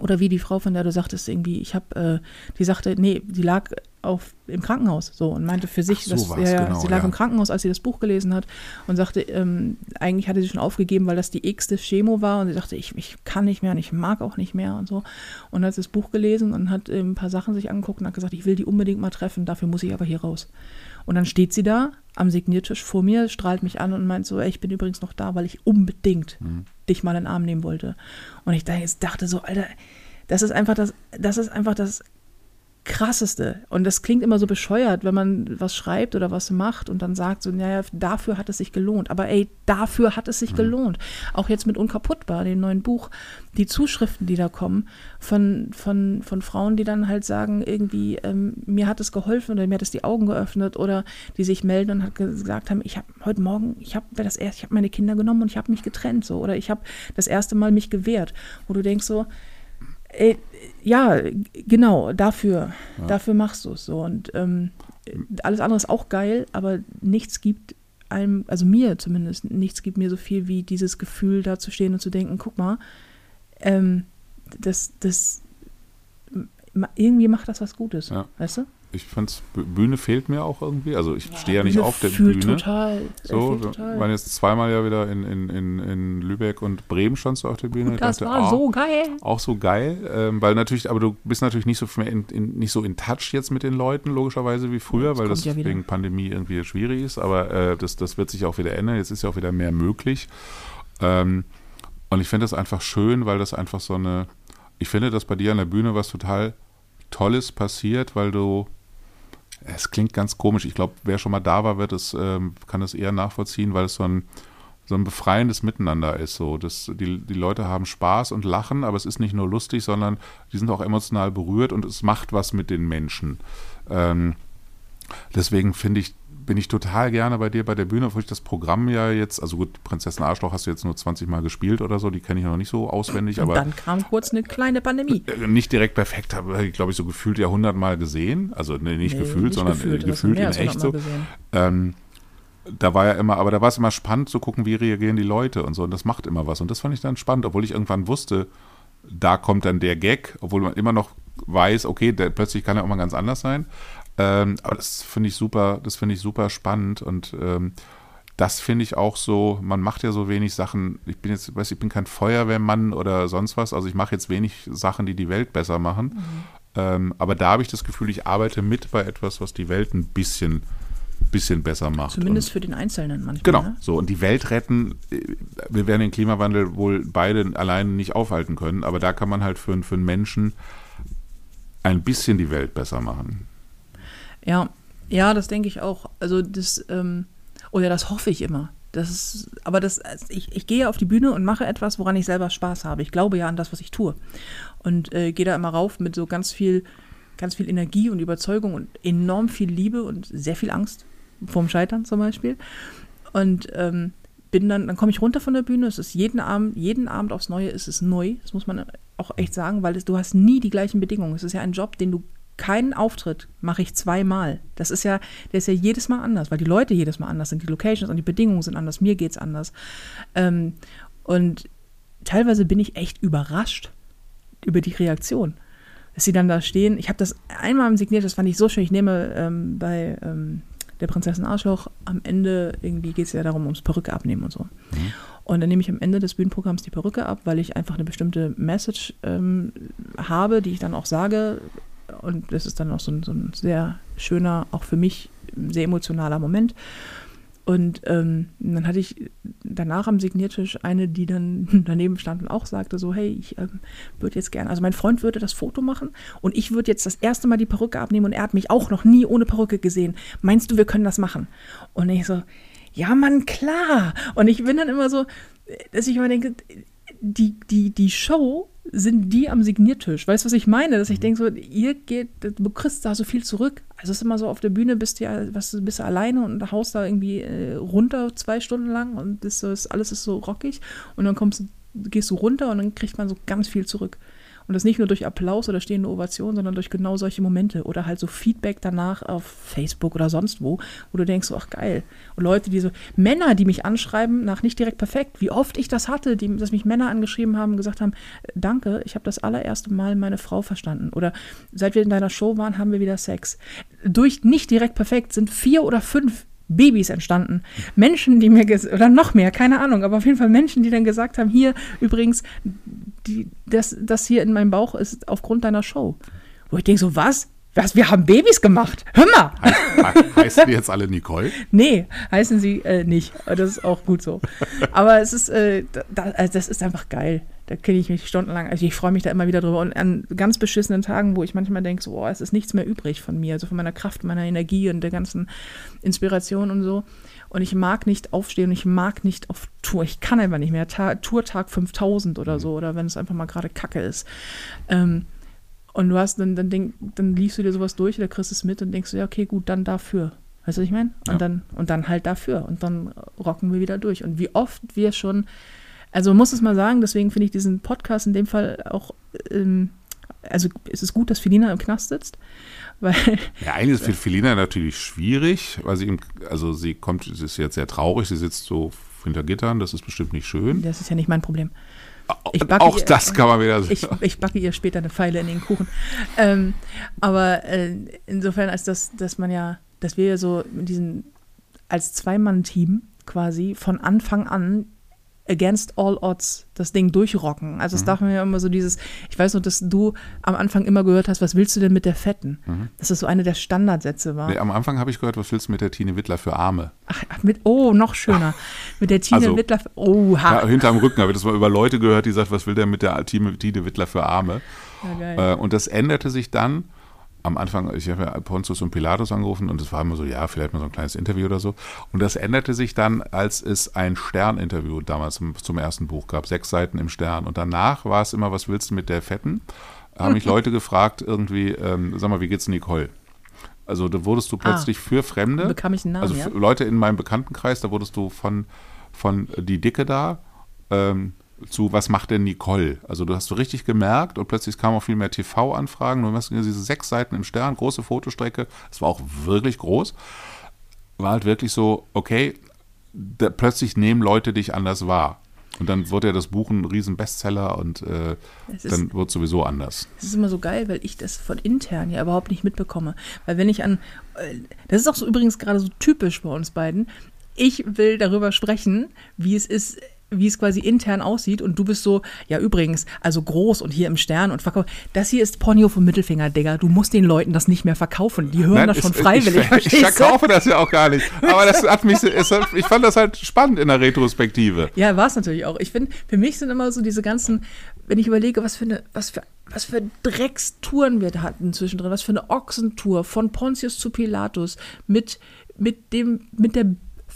oder wie die Frau, von der du sagtest, irgendwie, ich habe, äh, die sagte, nee, die lag auf, im Krankenhaus so und meinte für sich, Ach, so dass, ja, genau, sie lag ja. im Krankenhaus, als sie das Buch gelesen hat und sagte, ähm, eigentlich hatte sie schon aufgegeben, weil das die x-te Chemo war und sie dachte, ich, ich kann nicht mehr und ich mag auch nicht mehr und so. Und hat das Buch gelesen und hat ähm, ein paar Sachen sich angeguckt und hat gesagt, ich will die unbedingt mal treffen, dafür muss ich aber hier raus. Und dann steht sie da am Signiertisch vor mir, strahlt mich an und meint so, ey, ich bin übrigens noch da, weil ich unbedingt dich mal in den Arm nehmen wollte. Und ich dachte so, Alter, das ist einfach das, das ist einfach das krasseste. Und das klingt immer so bescheuert, wenn man was schreibt oder was macht und dann sagt so, naja, dafür hat es sich gelohnt. Aber ey, dafür hat es sich gelohnt. Auch jetzt mit Unkaputtbar, dem neuen Buch, die Zuschriften, die da kommen von, von, von Frauen, die dann halt sagen, irgendwie, ähm, mir hat es geholfen oder mir hat es die Augen geöffnet oder die sich melden und hat gesagt haben, ich habe heute Morgen, ich habe das erst, ich habe meine Kinder genommen und ich habe mich getrennt so oder ich habe das erste Mal mich gewehrt, wo du denkst so, Ey, ja, genau, dafür, dafür machst du es so. Und ähm, alles andere ist auch geil, aber nichts gibt einem, also mir zumindest, nichts gibt mir so viel wie dieses Gefühl, da zu stehen und zu denken, guck mal, ähm, das, das, irgendwie macht das was Gutes, Ja. weißt du? Ich fand's, B- Bühne fehlt mir auch irgendwie. Also ich stehe ja nicht auf der Bühne. Total, So, total. waren jetzt zweimal ja wieder in, in, in, in Lübeck und Bremen standst du auf der Bühne. Ich das dachte, war ah, so geil. Auch so geil, ähm, weil natürlich, aber du bist natürlich nicht so in, in, nicht so in Touch jetzt mit den Leuten, logischerweise wie früher, Das weil das ja wegen Pandemie irgendwie schwierig ist, aber äh, das, das wird sich auch wieder ändern. Jetzt ist ja auch wieder mehr möglich. Ähm, und ich finde das einfach schön, weil das einfach so eine, ich finde, dass bei dir an der Bühne was total Tolles passiert, weil du, es klingt ganz komisch, ich glaube, wer schon mal da war, wird es, ähm, kann das eher nachvollziehen, weil es so ein, so ein befreiendes Miteinander ist. So. Das, die, die Leute haben Spaß und lachen, aber es ist nicht nur lustig, sondern die sind auch emotional berührt und es macht was mit den Menschen. Ähm, deswegen finde ich, bin ich total gerne bei dir bei der Bühne, obwohl ich das Programm ja jetzt, also gut, Prinzessin Arschloch hast du jetzt nur 20 Mal gespielt oder so, die kenne ich noch nicht so auswendig, Und aber dann kam kurz eine kleine Pandemie. äh, nicht direkt perfekt, habe ich glaube ich so gefühlt ja 100 Mal gesehen. Also nee, nicht Nee, gefühlt, nicht sondern gefühlt, gefühlt, gefühlt in echt 100 so. Ähm, da war ja immer, aber da war es immer spannend zu gucken, wie reagieren die Leute und so. Und das macht immer was. Und das fand ich dann spannend, obwohl ich irgendwann wusste, da kommt dann der Gag, obwohl man immer noch weiß, okay, der, plötzlich kann er auch mal ganz anders sein. Ähm, aber das finde ich super, das finde ich super spannend und ähm, das finde ich auch so, man macht ja so wenig Sachen, ich bin jetzt, weiß ich bin kein Feuerwehrmann oder sonst was, also ich mache jetzt wenig Sachen, die die Welt besser machen, ähm, aber da habe ich das Gefühl, ich arbeite mit bei etwas, was die Welt ein bisschen, bisschen besser macht. Zumindest und, für den Einzelnen manchmal. Genau, Ne? so und die Welt retten, äh, wir werden den Klimawandel wohl beide alleine nicht aufhalten können, aber da kann man halt für, für einen Menschen ein bisschen die Welt besser machen. Ja, ja, das denke ich auch. Also das, ähm, oder das hoffe ich immer. Das ist, aber das, ich, ich gehe auf die Bühne und mache etwas, woran ich selber Spaß habe. Ich glaube ja an das, was ich tue. Und äh, gehe da immer rauf mit so ganz viel, ganz viel Energie und Überzeugung und enorm viel Liebe und sehr viel Angst vorm Scheitern zum Beispiel. Und ähm, bin dann, dann komme ich runter von der Bühne. Es ist jeden Abend, jeden Abend aufs Neue ist es neu. Das muss man auch echt sagen, weil es, du hast nie die gleichen Bedingungen. Es ist ja ein Job, den du keinen Auftritt mache ich zweimal. Das ist ja, der ist ja jedes Mal anders, weil die Leute jedes Mal anders sind, die Locations und die Bedingungen sind anders, mir geht's anders. Ähm, und teilweise bin ich echt überrascht über die Reaktion. Dass sie dann da stehen. Ich habe das einmal signiert, das fand ich so schön. Ich nehme ähm, bei ähm, der Prinzessin Arschloch am Ende, irgendwie geht es ja darum, ums Perücke abnehmen und so. Und dann nehme ich am Ende des Bühnenprogramms die Perücke ab, weil ich einfach eine bestimmte Message ähm, habe, die ich dann auch sage. Und das ist dann auch so ein, so ein sehr schöner, auch für mich sehr emotionaler Moment. Und ähm, dann hatte ich danach am Signiertisch eine, die dann [laughs] daneben stand und auch sagte so, hey, ich ähm, würde jetzt gerne, also mein Freund würde das Foto machen und ich würde jetzt das erste Mal die Perücke abnehmen und er hat mich auch noch nie ohne Perücke gesehen. Meinst du, wir können das machen? Und ich so, ja, Mann, klar. Und ich bin dann immer so, dass ich immer denke, die, die, die Show sind die am Signiertisch. Weißt du, was ich meine? Dass ich denke, so, ihr geht, du kriegst da so viel zurück. Also es ist immer so, auf der Bühne bist du ja, was, bist du alleine und haust da irgendwie äh, runter zwei Stunden lang und das ist, alles ist so rockig. Und dann kommst du, gehst du runter und dann kriegt man so ganz viel zurück. Und das nicht nur durch Applaus oder stehende Ovation, sondern durch genau solche Momente oder halt so Feedback danach auf Facebook oder sonst wo, wo du denkst, ach geil. Und Leute, die so, Männer, die mich anschreiben, nach nicht direkt perfekt, wie oft ich das hatte, die, dass mich Männer angeschrieben haben und gesagt haben, danke, ich habe das allererste Mal meine Frau verstanden. Oder seit wir in deiner Show waren, haben wir wieder Sex. durch nicht direkt perfekt sind vier oder fünf Babys entstanden. Menschen, die mir, oder noch mehr, keine Ahnung, aber auf jeden Fall Menschen, die dann gesagt haben, hier übrigens, die, das, das hier in meinem Bauch ist aufgrund deiner Show. Wo ich denke so, was? Was? Wir haben Babys gemacht? Hör mal! Heißt, heißen die jetzt alle Nicole? [laughs] Nee, heißen sie äh, nicht. Das ist auch gut so. Aber es ist, äh, also das ist einfach geil. Da kenne ich mich stundenlang. Also ich freue mich da immer wieder drüber. Und an ganz beschissenen Tagen, wo ich manchmal denke, so, oh, es ist nichts mehr übrig von mir, also von meiner Kraft, meiner Energie und der ganzen Inspiration und so. Und ich mag nicht aufstehen und ich mag nicht auf Tour. Ich kann einfach nicht mehr. Ta Tourtag 5000 oder so. Oder wenn es einfach mal gerade Kacke ist. Ähm, und du hast dann, dann, denk, dann liest du dir sowas durch oder kriegst es mit und denkst du, ja, okay, gut, dann dafür. Weißt du, was ich meine? Und, Ja. dann, und dann halt dafür. Und dann rocken wir wieder durch. Und wie oft wir schon, also man muss es mal sagen, deswegen finde ich diesen Podcast in dem Fall auch, ähm, also es ist gut, dass Felina im Knast sitzt, [laughs] weil, Ja, eigentlich ist für Felina natürlich schwierig, weil sie, im, also sie kommt, sie ist jetzt sehr traurig, sie sitzt so hinter Gittern, das ist bestimmt nicht schön. das ist ja nicht mein Problem. Auch ihr- das kann man wieder Ich, ich backe ihr später eine Pfeile in den Kuchen. Ähm, aber äh, insofern, als dass, dass man ja, dass wir ja so mit diesen, als Zweimann-Team quasi von Anfang an against all odds das Ding durchrocken. Also es darf man ja immer so dieses, ich weiß noch, dass du am Anfang immer gehört hast, was willst du denn mit der Fetten? Dass das so eine der Standardsätze war. Nee, am Anfang habe ich gehört, was willst du mit der Tine Wittler für Arme? Ach, mit, oh, noch schöner. [laughs] Mit der Tine Also- Wittler. Oha. Ja, hinterm Rücken habe ich das mal über Leute gehört, die sagt, was will der mit der Tine, Tine Wittler für Arme? Ja, geil. Äh, und das änderte sich dann am Anfang, ich habe ja Pontius und Pilatus angerufen und es war immer so, ja, vielleicht mal so ein kleines Interview oder so. Und das änderte sich dann, als es ein Stern-Interview damals zum, zum ersten Buch gab, sechs Seiten im Stern. Und danach war es immer, was willst du mit der Fetten? Haben mich [laughs] Leute gefragt, irgendwie, ähm, sag mal, wie geht's Nicole? Also da wurdest du plötzlich für Fremde, Bekam ich einen Namen, also ja? Leute in meinem Bekanntenkreis, da wurdest du von, von die Dicke da ähm, zu was macht denn Nicole? Also du hast so richtig gemerkt und plötzlich kamen auch viel mehr TV-Anfragen und du hast diese sechs Seiten im Stern, große Fotostrecke, es war auch wirklich groß, war halt wirklich so, okay, da, plötzlich nehmen Leute dich anders wahr. Und dann wurde ja das Buch ein riesen Bestseller und äh, ist- dann wird sowieso anders. Das ist immer so geil, weil ich das von intern ja überhaupt nicht mitbekomme. Weil wenn ich an, äh, das ist auch so übrigens gerade so typisch bei uns beiden. Ich will darüber sprechen, wie es ist, wie es quasi intern aussieht und du bist so, ja übrigens, also groß und hier im Stern und verkauft. Das hier ist Ponyo vom Mittelfinger, Digga. Du musst den Leuten das nicht mehr verkaufen. Die hören Nein, das schon freiwillig. Ich, ich verkaufe das ja auch gar nicht. Aber das hat mich, es ich fand das halt spannend in der Retrospektive. Ja, war es natürlich auch. Ich finde, für mich sind immer so diese ganzen, wenn ich überlege, was für eine, was für, was für Dreckstouren wir da hatten zwischendrin, was für eine Ochsentour von Pontius zu Pilatus mit, mit dem, mit der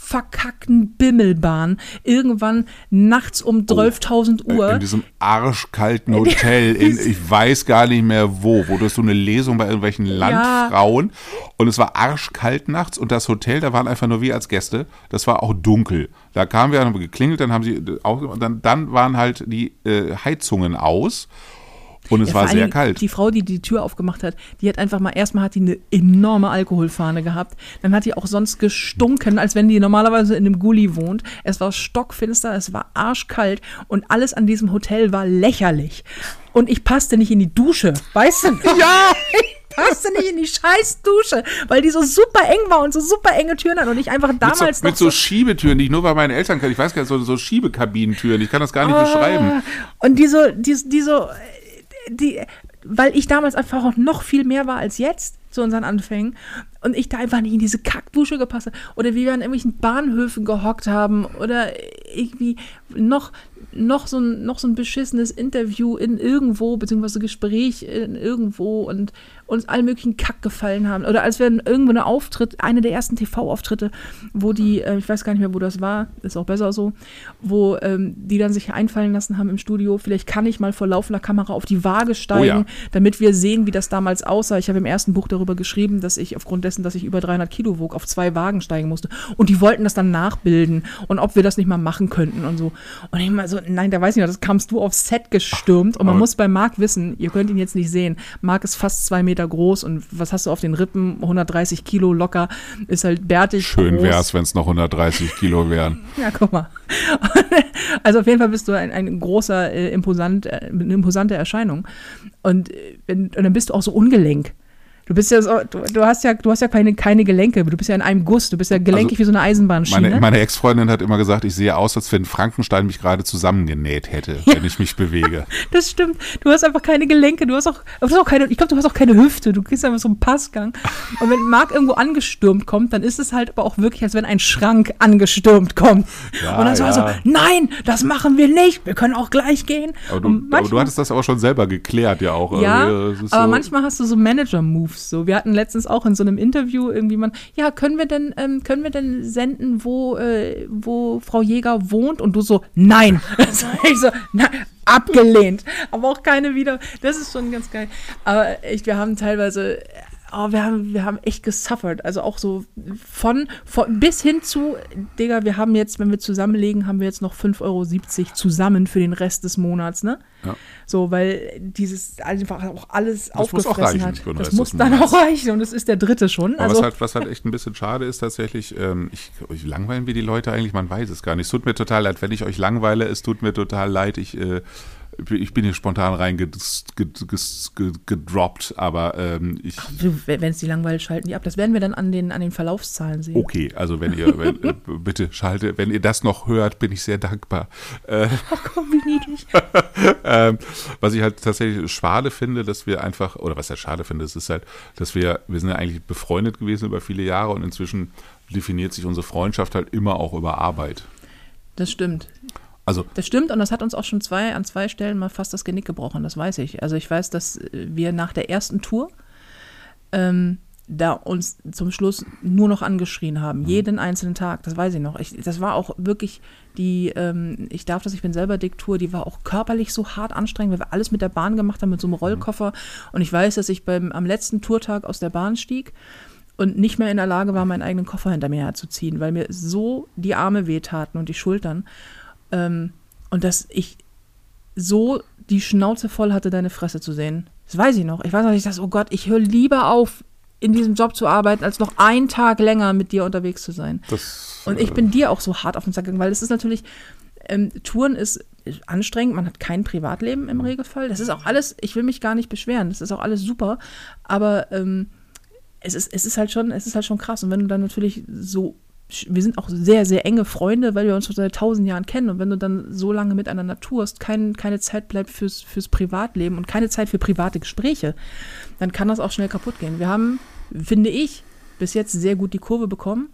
verkackten Bimmelbahn irgendwann nachts um 12.000 Uhr. Oh. In diesem arschkalten Hotel, [laughs] in, ich weiß gar nicht mehr wo, wo du so eine Lesung bei irgendwelchen Landfrauen und es war arschkalt nachts und das Hotel, da waren einfach nur wir als Gäste, das war auch dunkel. Da kamen wir, haben wir geklingelt, dann haben sie, auch, dann, dann waren halt die äh, Heizungen aus und es Ja, war sehr Dingen kalt. Die Frau, die die Tür aufgemacht hat, die hat einfach mal, erstmal hat die eine enorme Alkoholfahne gehabt. Dann hat die auch sonst gestunken, als wenn die normalerweise in einem Gully wohnt. Es war stockfinster, es war arschkalt und alles an diesem Hotel war lächerlich. Und ich passte nicht in die Dusche, weißt du? [laughs] Ja! Ich passte nicht in die scheiß Dusche, weil die so super eng war und so super enge Türen hat und ich einfach Mit damals so, mit noch so Schiebetüren, die ich nur bei meinen Eltern kann. Ich weiß gar nicht, so, so Schiebekabinentüren, ich kann das gar nicht Ah. beschreiben. Und die so, die, die so, die, weil ich damals einfach auch noch viel mehr war als jetzt zu unseren Anfängen und ich da einfach nicht in diese Kackdusche gepasst habe oder wie wir an irgendwelchen Bahnhöfen gehockt haben oder irgendwie noch, noch, so, ein, noch so ein beschissenes Interview in irgendwo, beziehungsweise Gespräch in irgendwo und uns allen möglichen Kack gefallen haben. Oder als wir irgendwo eine Auftritt, eine der ersten TV-Auftritte, wo die, äh, ich weiß gar nicht mehr, wo das war, ist auch besser so, wo ähm, die dann sich einfallen lassen haben im Studio, vielleicht kann ich mal vor laufender Kamera auf die Waage steigen, ja. damit wir sehen, wie das damals aussah. Ich habe im ersten Buch darüber geschrieben, dass ich aufgrund dessen, dass ich über 300 Kilo wog, auf zwei Wagen steigen musste. Und die wollten das dann nachbilden und ob wir das nicht mal machen könnten und so. Und ich mal so, nein, da weiß ich noch, das kamst du aufs Set gestürmt. Und man muss bei Marc wissen, ihr könnt ihn jetzt nicht sehen. Marc ist fast zwei Meter groß und was hast du auf den Rippen? 130 Kilo locker, ist halt bärtig. Schön groß. wär's, wenn es noch 130 Kilo wären. [laughs] Ja, guck mal. [laughs] Also auf jeden Fall bist du ein, ein großer, äh, imposant, äh, eine imposante Erscheinung. Und, äh, und dann bist du auch so ungelenk. Du bist ja so, du, du hast ja, du hast ja keine, keine Gelenke, du bist ja in einem Guss, du bist ja gelenkig also, wie so eine Eisenbahnschiene. Meine, meine Ex-Freundin hat immer gesagt, ich sehe aus, als wenn Frankenstein mich gerade zusammengenäht hätte, ja. wenn ich mich bewege. [laughs] Das stimmt. Du hast einfach keine Gelenke, du hast auch, du hast auch keine, ich glaube, du hast auch keine Hüfte, du gehst einfach so einen Passgang. Und wenn Marc irgendwo angestürmt kommt, dann ist es halt aber auch wirklich, als wenn ein Schrank angestürmt kommt. Ja, und dann ja. so, nein, das machen wir nicht, wir können auch gleich gehen. Aber du, manchmal, aber du hattest das aber schon selber geklärt, ja auch. Ja, also, aber so manchmal hast du so Manager-Moves. So, wir hatten letztens auch in so einem Interview irgendwie man, ja, können wir denn, ähm, können wir denn senden, wo, äh, wo Frau Jäger wohnt? Und du so, nein. [laughs] [laughs] ich so, nein, abgelehnt. Aber auch keine wieder. Das ist schon ganz geil. Aber echt, wir haben teilweise oh, wir haben, wir haben echt gesuffert. Also auch so von, von bis hin zu, Digga, wir haben jetzt, wenn wir zusammenlegen, haben wir jetzt noch 5,70 Euro zusammen für den Rest des Monats, ne? Ja. So, weil dieses einfach auch alles das aufgefressen hat. Das muss dann auch reichen und es ist der dritte schon. Aber also, was, halt, was halt echt ein bisschen schade ist tatsächlich, ähm, ich, ich langweilen wir die Leute eigentlich, man weiß es gar nicht. Es tut mir total leid, wenn ich euch langweile, es tut mir total leid, ich äh, ich bin hier spontan reingedroppt, aber ähm, ich. Wenn es die langweilt, schalten die ab. Das werden wir dann an den, an den Verlaufszahlen sehen. Okay, also wenn ihr, wenn, äh, bitte schalte, wenn ihr das noch hört, bin ich sehr dankbar. Äh, [laughs] oh komm, wie niedlich. [laughs] ähm, was ich halt tatsächlich schade finde, dass wir einfach, oder was ich schade finde, ist halt, dass wir, wir sind ja eigentlich befreundet gewesen über viele Jahre und inzwischen definiert sich unsere Freundschaft halt immer auch über Arbeit. Das stimmt. Also das stimmt und das hat uns auch schon zwei, an zwei Stellen mal fast das Genick gebrochen, das weiß ich. Also ich weiß, dass wir nach der ersten Tour ähm, da uns zum Schluss nur noch angeschrien haben, mhm. jeden einzelnen Tag, das weiß ich noch. Ich, das war auch wirklich die, ähm, ich darf das, ich bin selber Diktur, die war auch körperlich so hart anstrengend, weil wir alles mit der Bahn gemacht haben, mit so einem mhm. Rollkoffer. Mhm. Und ich weiß, dass ich beim, am letzten Tourtag aus der Bahn stieg und nicht mehr in der Lage war, meinen eigenen Koffer hinter mir herzuziehen, weil mir so die Arme wehtaten und die Schultern. Ähm, und dass ich so die Schnauze voll hatte, deine Fresse zu sehen. Das weiß ich noch. Ich weiß noch, ich dachte, oh Gott, ich höre lieber auf, in diesem Job zu arbeiten, als noch einen Tag länger mit dir unterwegs zu sein. Das, und ich bin äh, dir auch so hart auf den Sack gegangen, weil es ist natürlich, ähm, Touren ist anstrengend, man hat kein Privatleben im Regelfall. Das ist auch alles, ich will mich gar nicht beschweren, das ist auch alles super, aber ähm, es, ist, es ist halt schon, es ist halt schon krass. Und wenn du dann natürlich so wir sind auch sehr, sehr enge Freunde, weil wir uns schon seit tausend Jahren kennen. Und wenn du dann so lange miteinander tourst, kein, keine Zeit bleibt fürs, fürs Privatleben und keine Zeit für private Gespräche, dann kann das auch schnell kaputt gehen. Wir haben, finde ich, bis jetzt sehr gut die Kurve bekommen.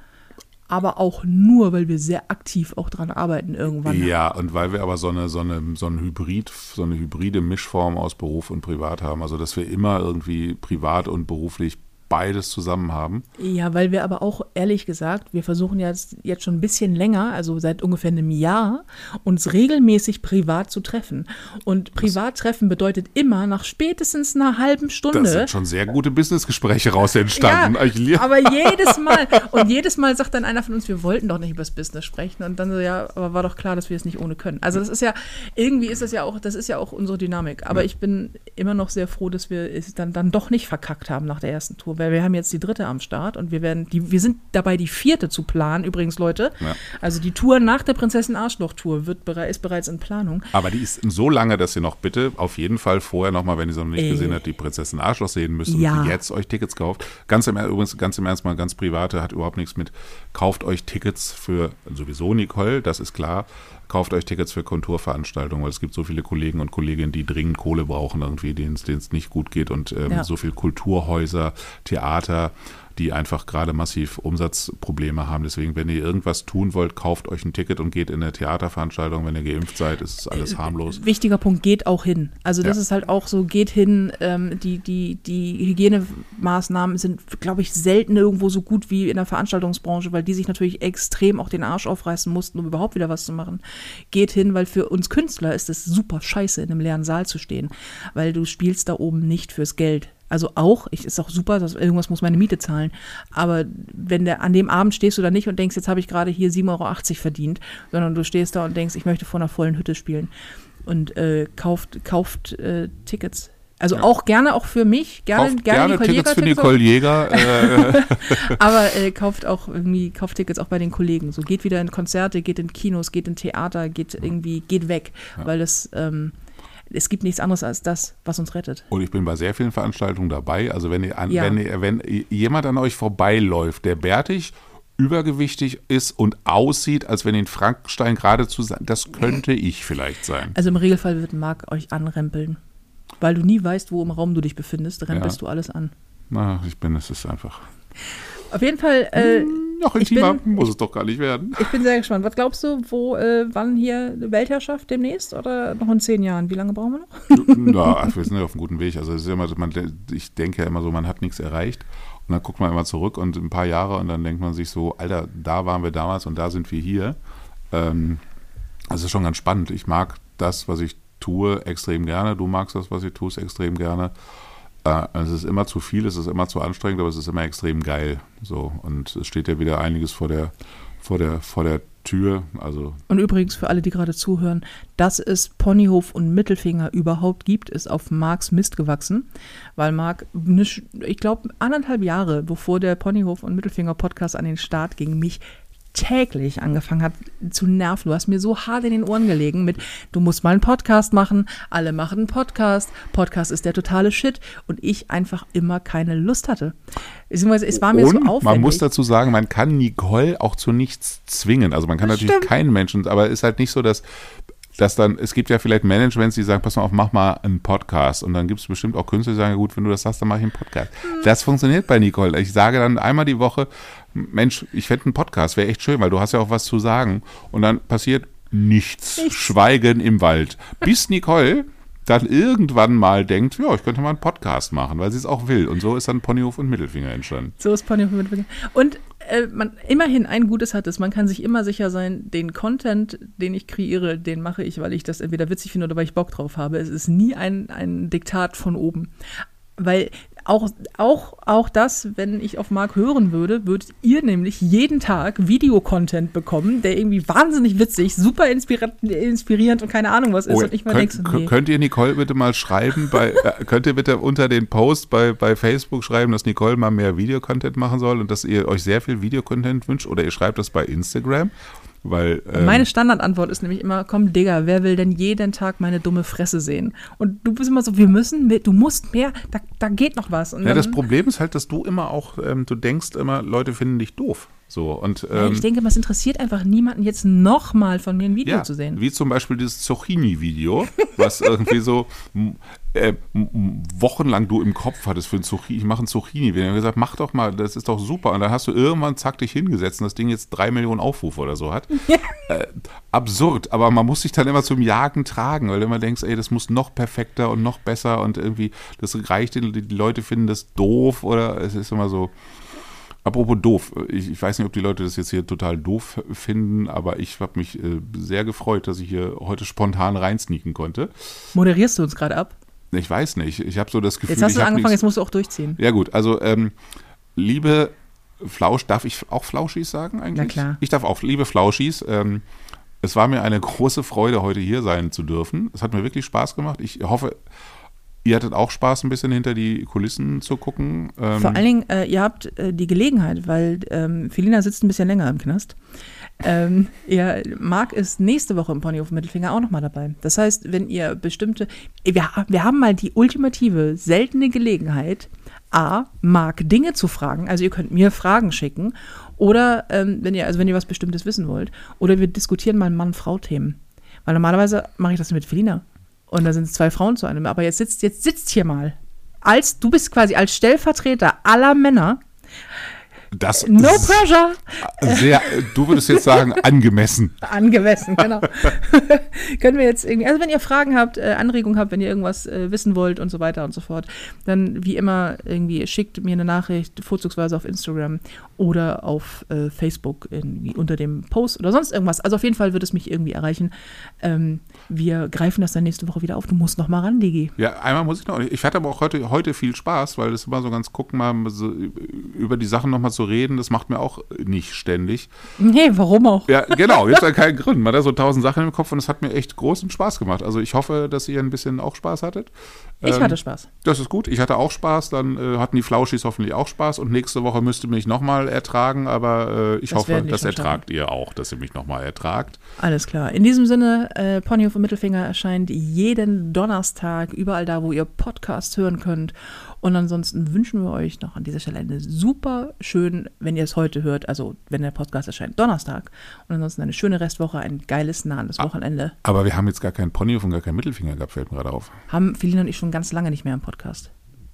Aber auch nur, weil wir sehr aktiv auch dran arbeiten irgendwann. Ja, und weil wir aber so eine, so eine, so ein Hybrid, so eine hybride Mischform aus Beruf und Privat haben. Also dass wir immer irgendwie privat und beruflich beides zusammen haben. Ja, weil wir aber auch ehrlich gesagt, wir versuchen jetzt, jetzt schon ein bisschen länger, also seit ungefähr einem Jahr, uns regelmäßig privat zu treffen. Und Privattreffen bedeutet immer nach spätestens einer halben Stunde. Da sind schon sehr gute Businessgespräche raus entstanden. Ja, aber jedes Mal, und jedes Mal sagt dann einer von uns, wir wollten doch nicht über das Business sprechen. Und dann so, ja, aber war doch klar, dass wir es nicht ohne können. Also das ist ja, irgendwie ist das ja auch, das ist ja auch unsere Dynamik. Aber ich bin immer noch sehr froh, dass wir es dann, dann doch nicht verkackt haben nach der ersten Tour weil wir haben jetzt die dritte am Start und wir werden die, wir sind dabei, die vierte zu planen, übrigens, Leute. Ja. Also die Tour nach der Prinzessin Arschloch-Tour wird ist bereits in Planung. Aber die ist so lange, dass ihr noch bitte auf jeden Fall vorher nochmal, wenn ihr sie noch nicht Ey. gesehen habt, die Prinzessin Arschloch sehen müsst ja. und jetzt euch Tickets kauft. Ganz im, übrigens, ganz im Ernst mal ganz private, hat überhaupt nichts mit, kauft euch Tickets für sowieso Nicole, das ist klar kauft euch Tickets für Konturveranstaltungen, weil es gibt so viele Kollegen und Kolleginnen, die dringend Kohle brauchen, irgendwie, denen es nicht gut geht und ähm, ja. so viele Kulturhäuser, Theater, die einfach gerade massiv Umsatzprobleme haben. Deswegen, wenn ihr irgendwas tun wollt, kauft euch ein Ticket und geht in eine Theaterveranstaltung. Wenn ihr geimpft seid, ist alles äh, harmlos. Wichtiger Punkt, geht auch hin. Also das ja. ist halt auch so, geht hin. Ähm, die, die, die Hygienemaßnahmen sind, glaube ich, selten irgendwo so gut wie in der Veranstaltungsbranche, weil die sich natürlich extrem auch den Arsch aufreißen mussten, um überhaupt wieder was zu machen. Geht hin, weil für uns Künstler ist es super scheiße, in einem leeren Saal zu stehen, weil du spielst da oben nicht fürs Geld. Also auch, ich, ist auch super, dass irgendwas muss meine Miete zahlen. Aber wenn der an dem Abend stehst du da nicht und denkst, jetzt habe ich gerade hier 7,80 Euro verdient, sondern du stehst da und denkst, ich möchte vor einer vollen Hütte spielen. Und äh, kauft, kauft äh, Tickets. Also ja. auch gerne auch für mich, gerne, kauft gerne, gerne Tickets für Nicole Jäger. Äh. [laughs] Aber äh, kauft auch irgendwie, kauft Tickets auch bei den Kollegen. So geht wieder in Konzerte, geht in Kinos, geht in Theater, geht irgendwie, geht weg. Ja. Weil das ähm, es gibt nichts anderes als das, was uns rettet. Und ich bin bei sehr vielen Veranstaltungen dabei. Also wenn, ihr an, Ja. wenn, ihr, wenn jemand an euch vorbeiläuft, der bärtig, übergewichtig ist und aussieht, als wenn ihn Frankenstein gerade zu sein, das könnte ich vielleicht sein. Also im Regelfall wird Marc euch anrempeln. Weil du nie weißt, wo im Raum du dich befindest, rempelst Ja. du alles an. Na, ich bin, es ist einfach. Auf jeden Fall, äh, Noch intimer bin- muss es doch gar nicht werden. ich bin sehr gespannt. Was glaubst du, wo, äh, wann hier Weltherrschaft demnächst oder noch in zehn Jahren? Wie lange brauchen wir noch? [laughs] Ja, ach, [laughs] wir sind ja auf einem guten Weg. Also ist immer, man, ich denke ja immer so, man hat nichts erreicht. Und dann guckt man immer zurück und ein paar Jahre und dann denkt man sich so, Alter, da waren wir damals und da sind wir hier. Ähm, das ist schon ganz spannend. Ich mag das, was ich tue, extrem gerne. Du magst das, was ich tue, extrem gerne. Äh, es ist immer zu viel, es ist immer zu anstrengend, aber es ist immer extrem geil. So und es steht ja wieder einiges vor der, vor der, vor der Tür. Also Und übrigens für alle, die gerade zuhören, dass es Ponyhof und Mittelfinger überhaupt gibt, ist auf Marks Mist gewachsen, weil Marc, ne ich glaube, anderthalb Jahre bevor der Ponyhof und Mittelfinger Podcast an den Start ging, mich täglich angefangen hat zu nerven. Du hast mir so hart in den Ohren gelegen mit, du musst mal einen Podcast machen, alle machen einen Podcast, Podcast ist der totale Shit und ich einfach immer keine Lust hatte. Es war mir und so aufwendig. man muss dazu sagen, man kann Nicole auch zu nichts zwingen. Also man kann Das natürlich stimmt. keinen Menschen, aber es ist halt nicht so, dass dass dann, es gibt ja vielleicht Managements, die sagen, pass mal auf, mach mal einen Podcast. Und dann gibt es bestimmt auch Künstler, die sagen, gut, wenn du das sagst, dann mache ich einen Podcast. Hm. Das funktioniert bei Nicole. Ich sage dann einmal die Woche, Mensch, ich fände einen Podcast, wäre echt schön, weil du hast ja auch was zu sagen. Und dann passiert nichts. Nichts. Schweigen im Wald. Bis Nicole dann irgendwann mal denkt, ja, ich könnte mal einen Podcast machen, weil sie es auch will. Und so ist dann Ponyhof und Mittelfinger entstanden. So ist Ponyhof mit Beginn. Und äh, man, immerhin ein Gutes hat es, man kann sich immer sicher sein, den Content, den ich kreiere, den mache ich, weil ich das entweder witzig finde oder weil ich Bock drauf habe. Es ist nie ein, ein Diktat von oben. Weil auch, auch, auch das, wenn ich auf Marc hören würde, würdet ihr nämlich jeden Tag Videocontent bekommen, der irgendwie wahnsinnig witzig, super inspirierend, und keine Ahnung was ist. Oh, und ich mal könnt, denkst, nee. könnt ihr Nicole bitte mal schreiben, bei, [laughs] äh, könnt ihr bitte unter den Post bei, bei Facebook schreiben, dass Nicole mal mehr Videocontent machen soll und dass ihr euch sehr viel Videocontent wünscht oder ihr schreibt das bei Instagram, weil ähm, Meine Standardantwort ist nämlich immer, komm Digga, wer will denn jeden Tag meine dumme Fresse sehen? Und du bist immer so, wir müssen, mehr, du musst mehr, da, da geht noch was. Und ja, das Problem ist halt, dass du immer auch, ähm, du denkst immer, Leute finden dich doof. So und ähm, ich denke, es interessiert einfach niemanden, jetzt nochmal von mir ein Video ja, zu sehen. wie zum Beispiel dieses Zucchini-Video, was irgendwie so äh, wochenlang du im Kopf hattest für ein Zucchini. Ich mache ein Zucchini. Wir haben gesagt, mach doch mal, das ist doch super. Und dann hast du irgendwann zack dich hingesetzt und das Ding jetzt drei Millionen Aufrufe oder so hat. [laughs] äh, absurd, aber man muss sich dann immer zum Jagen tragen, weil du immer denkst, ey, das muss noch perfekter und noch besser und irgendwie, das reicht, die Leute finden das doof oder es ist immer so. Apropos doof, ich, ich weiß nicht, ob die Leute das jetzt hier total doof finden, aber ich habe mich äh, sehr gefreut, dass ich hier heute spontan reinsneaken konnte. Moderierst du uns gerade ab? Ich weiß nicht, ich habe so das Gefühl, Jetzt hast du angefangen, nichts- jetzt musst du auch durchziehen. Ja gut, also ähm, liebe Flausch, darf ich auch Flauschis sagen eigentlich? Na klar. Ich darf auch, liebe Flauschis, ähm, es war mir eine [laughs] große Freude, heute hier sein zu dürfen. Es hat mir wirklich Spaß gemacht. Ich hoffe, ihr hattet auch Spaß, ein bisschen hinter die Kulissen zu gucken. Ähm, Vor allen Dingen, äh, ihr habt äh, die Gelegenheit, weil ähm, Felina sitzt ein bisschen länger im Knast. Ähm, [laughs] ihr, Marc ist nächste Woche im Ponyhof Mittelfinger auch nochmal dabei. Das heißt, wenn ihr bestimmte, wir, wir haben mal die ultimative, seltene Gelegenheit, A, Marc Dinge zu fragen. Also ihr könnt mir Fragen schicken. Oder ähm, wenn ihr, also wenn ihr was Bestimmtes wissen wollt. Oder wir diskutieren mal Mann-Frau-Themen. Weil normalerweise mache ich das mit Felina. Und da sind es zwei Frauen zu einem. Aber jetzt sitzt, jetzt sitzt hier mal. Als, du bist quasi als Stellvertreter aller Männer. Das No pressure! sehr, du würdest jetzt sagen, angemessen. [laughs] Angemessen, genau. [laughs] Können wir jetzt irgendwie, also wenn ihr Fragen habt, äh, Anregungen habt, wenn ihr irgendwas äh, wissen wollt und so weiter und so fort, dann wie immer irgendwie schickt mir eine Nachricht, vorzugsweise auf Instagram oder auf äh, Facebook unter dem Post oder sonst irgendwas. Also auf jeden Fall wird es mich irgendwie erreichen. Ähm, wir greifen das dann nächste Woche wieder auf. Du musst noch mal ran, Digi. Ja, einmal muss ich noch. Ich hatte aber auch heute, heute viel Spaß, weil das immer so ganz gucken, mal so über die Sachen nochmal zu reden, das macht mir auch nicht ständig. Nee, warum auch? Ja, genau, jetzt hat keinen Grund. Man hat so tausend Sachen im Kopf und es hat mir echt großen Spaß gemacht. Also ich hoffe, dass ihr ein bisschen auch Spaß hattet. Ich Ähm, hatte Spaß. Das ist gut. Ich hatte auch Spaß. Dann äh, hatten die Flauschis hoffentlich auch Spaß. Und nächste Woche müsst ihr mich nochmal ertragen. Aber äh, ich Das hoffe, das ertragt ihr auch, dass ihr mich nochmal ertragt. Alles klar. In diesem Sinne, äh, Ponyhof und Mittelfinger erscheint jeden Donnerstag überall da, wo ihr Podcasts hören könnt. Und ansonsten wünschen wir euch noch an dieser Stelle eine super schön, wenn ihr es heute hört, also wenn der Podcast erscheint, Donnerstag. Und ansonsten eine schöne Restwoche, ein geiles nahendes Wochenende. Aber wir haben jetzt gar keinen Ponyhof und gar keinen Mittelfinger gehabt, fällt mir gerade auf. Haben Feline und ich schon ganz lange nicht mehr im Podcast.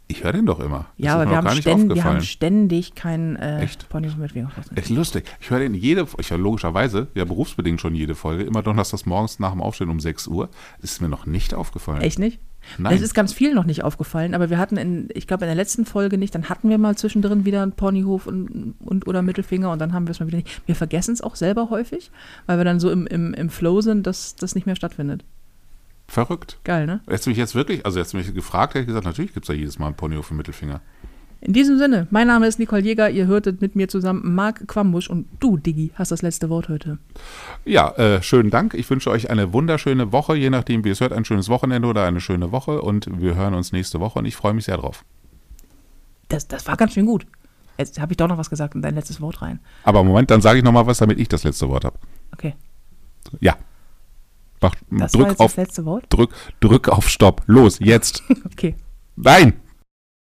Ich höre den doch immer. Ja, aber wir haben, gar nicht ständ, wir haben ständig keinen äh, Echt? Ponyhof und Mittelfinger. Echt lustig. Ich höre den jede, ich höre logischerweise, ja berufsbedingt schon jede Folge, immer donnerstags morgens nach dem Aufstehen um 6 Uhr. Das ist mir noch nicht aufgefallen. Echt nicht? Nein. Das ist ganz vielen noch nicht aufgefallen, aber wir hatten in, ich glaube in der letzten Folge nicht, dann hatten wir mal zwischendrin wieder einen Ponyhof und, und oder Mittelfinger und dann haben wir es mal wieder nicht. Wir vergessen es auch selber häufig, weil wir dann so im, im, im Flow sind, dass das nicht mehr stattfindet. Verrückt. Geil, ne? Hättest du mich jetzt wirklich, also hättest du mich gefragt, hätte ich gesagt, natürlich gibt es da jedes Mal einen Ponyhof und Mittelfinger. In diesem Sinne, mein Name ist Nicole Jäger, ihr hörtet mit mir zusammen Marc Quambusch und du, Diggi, hast das letzte Wort heute. Ja, äh, schönen Dank. Ich wünsche euch eine wunderschöne Woche, je nachdem, wie ihr es hört, ein schönes Wochenende oder eine schöne Woche und wir hören uns nächste Woche und ich freue mich sehr drauf. Das, das war ganz schön gut. Jetzt habe ich doch noch was gesagt in dein letztes Wort rein. Aber Moment, dann sage ich nochmal was, damit ich das letzte Wort habe. Okay. Ja. Mach, drück auf, das letzte Wort? drück, drück auf Stopp. Los, jetzt. [laughs] Okay. Nein!